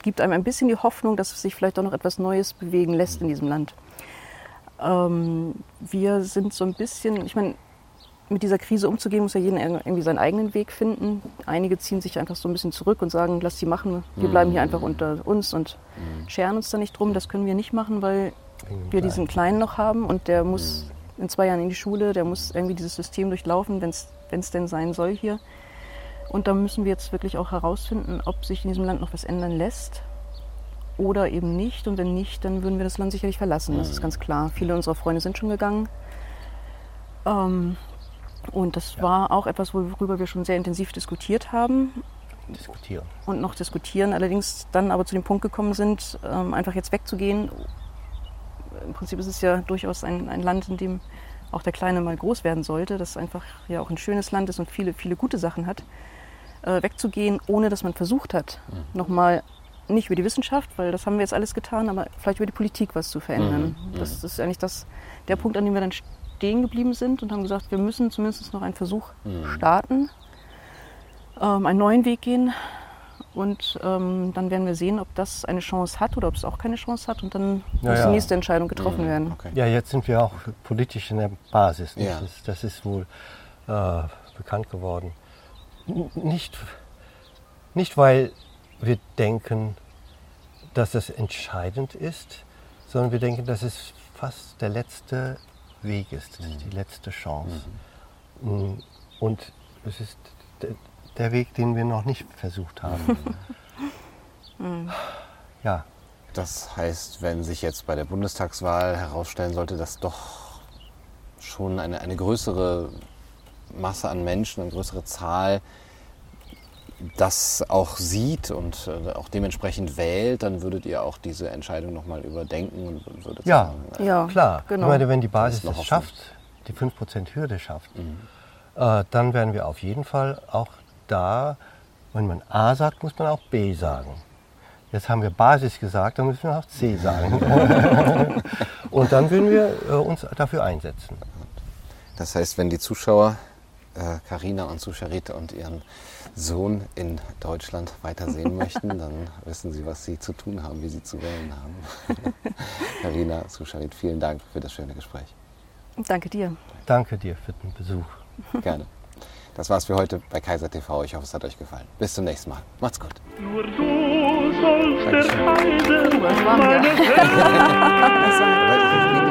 gibt einem ein bisschen die Hoffnung, dass sich vielleicht auch noch etwas Neues bewegen lässt in diesem Land. Ähm, wir sind so ein bisschen, ich meine, mit dieser Krise umzugehen, muss ja jeder irgendwie seinen eigenen Weg finden. Einige ziehen sich einfach so ein bisschen zurück und sagen, lass sie machen, wir bleiben hier einfach unter uns und scheren uns da nicht drum. Das können wir nicht machen, weil wir diesen Kleinen noch haben und der muss in zwei Jahren in die Schule, der muss irgendwie dieses System durchlaufen, wenn es denn sein soll hier. Und da müssen wir jetzt wirklich auch herausfinden, ob sich in diesem Land noch was ändern lässt oder eben nicht. Und wenn nicht, dann würden wir das Land sicherlich verlassen. Das ist ganz klar. Viele unserer Freunde sind schon gegangen. Ähm, und das war auch etwas, worüber wir schon sehr intensiv diskutiert haben Diskutieren. und noch diskutieren. Allerdings dann aber zu dem Punkt gekommen sind, ähm, einfach jetzt wegzugehen. Im Prinzip ist es ja durchaus ein, ein Land, in dem auch der Kleine mal groß werden sollte, das einfach ja auch ein schönes Land ist und viele, viele gute Sachen hat. Äh, wegzugehen, ohne dass man versucht hat, nochmal nicht über die Wissenschaft, weil das haben wir jetzt alles getan, aber vielleicht über die Politik was zu verändern. Das, das ist eigentlich das, der Punkt, an dem wir dann stehen geblieben sind und haben gesagt, wir müssen zumindest noch einen Versuch starten, ähm, einen neuen Weg gehen und ähm, dann werden wir sehen, ob das eine Chance hat oder ob es auch keine Chance hat und dann Ja, muss ja. die nächste Entscheidung getroffen werden. Okay. Ja, jetzt sind wir auch politisch in der Basis. Das, Ja. ist, das ist wohl äh, bekannt geworden. N- Nicht, nicht, weil wir denken, dass das entscheidend ist, sondern wir denken, dass es fast der letzte Weg ist, ist die letzte Chance. Mm, Und es ist de- der Weg, den wir noch nicht versucht haben. ja, Das heißt, wenn sich jetzt bei der Bundestagswahl herausstellen sollte, dass doch schon eine, eine größere Masse an Menschen, eine größere Zahl das auch sieht und äh, auch dementsprechend wählt, dann würdet ihr auch diese Entscheidung nochmal überdenken und würdet Ja. sagen, äh, Ja, Klar, genau. ich meine, wenn die Basis es schafft, die 5% Hürde schafft, äh, dann werden wir auf jeden Fall auch da, wenn man A sagt, muss man auch B sagen. Jetzt haben wir Basis gesagt, dann müssen wir auch C sagen. Und dann würden wir äh, uns dafür einsetzen. Das heißt, wenn die Zuschauer äh, Carina und Suscharit und ihren Sohn in Deutschland weiter sehen möchten, dann wissen sie, was sie zu tun haben, wie sie zu wählen haben. Carina, Suscharit, vielen Dank für das schöne Gespräch. Danke dir. Danke dir für den Besuch. Gerne. Das war's für heute bei Kaiser TV. Ich hoffe, es hat euch gefallen. Bis zum nächsten Mal. Macht's gut. Nur du sollst der wir. meines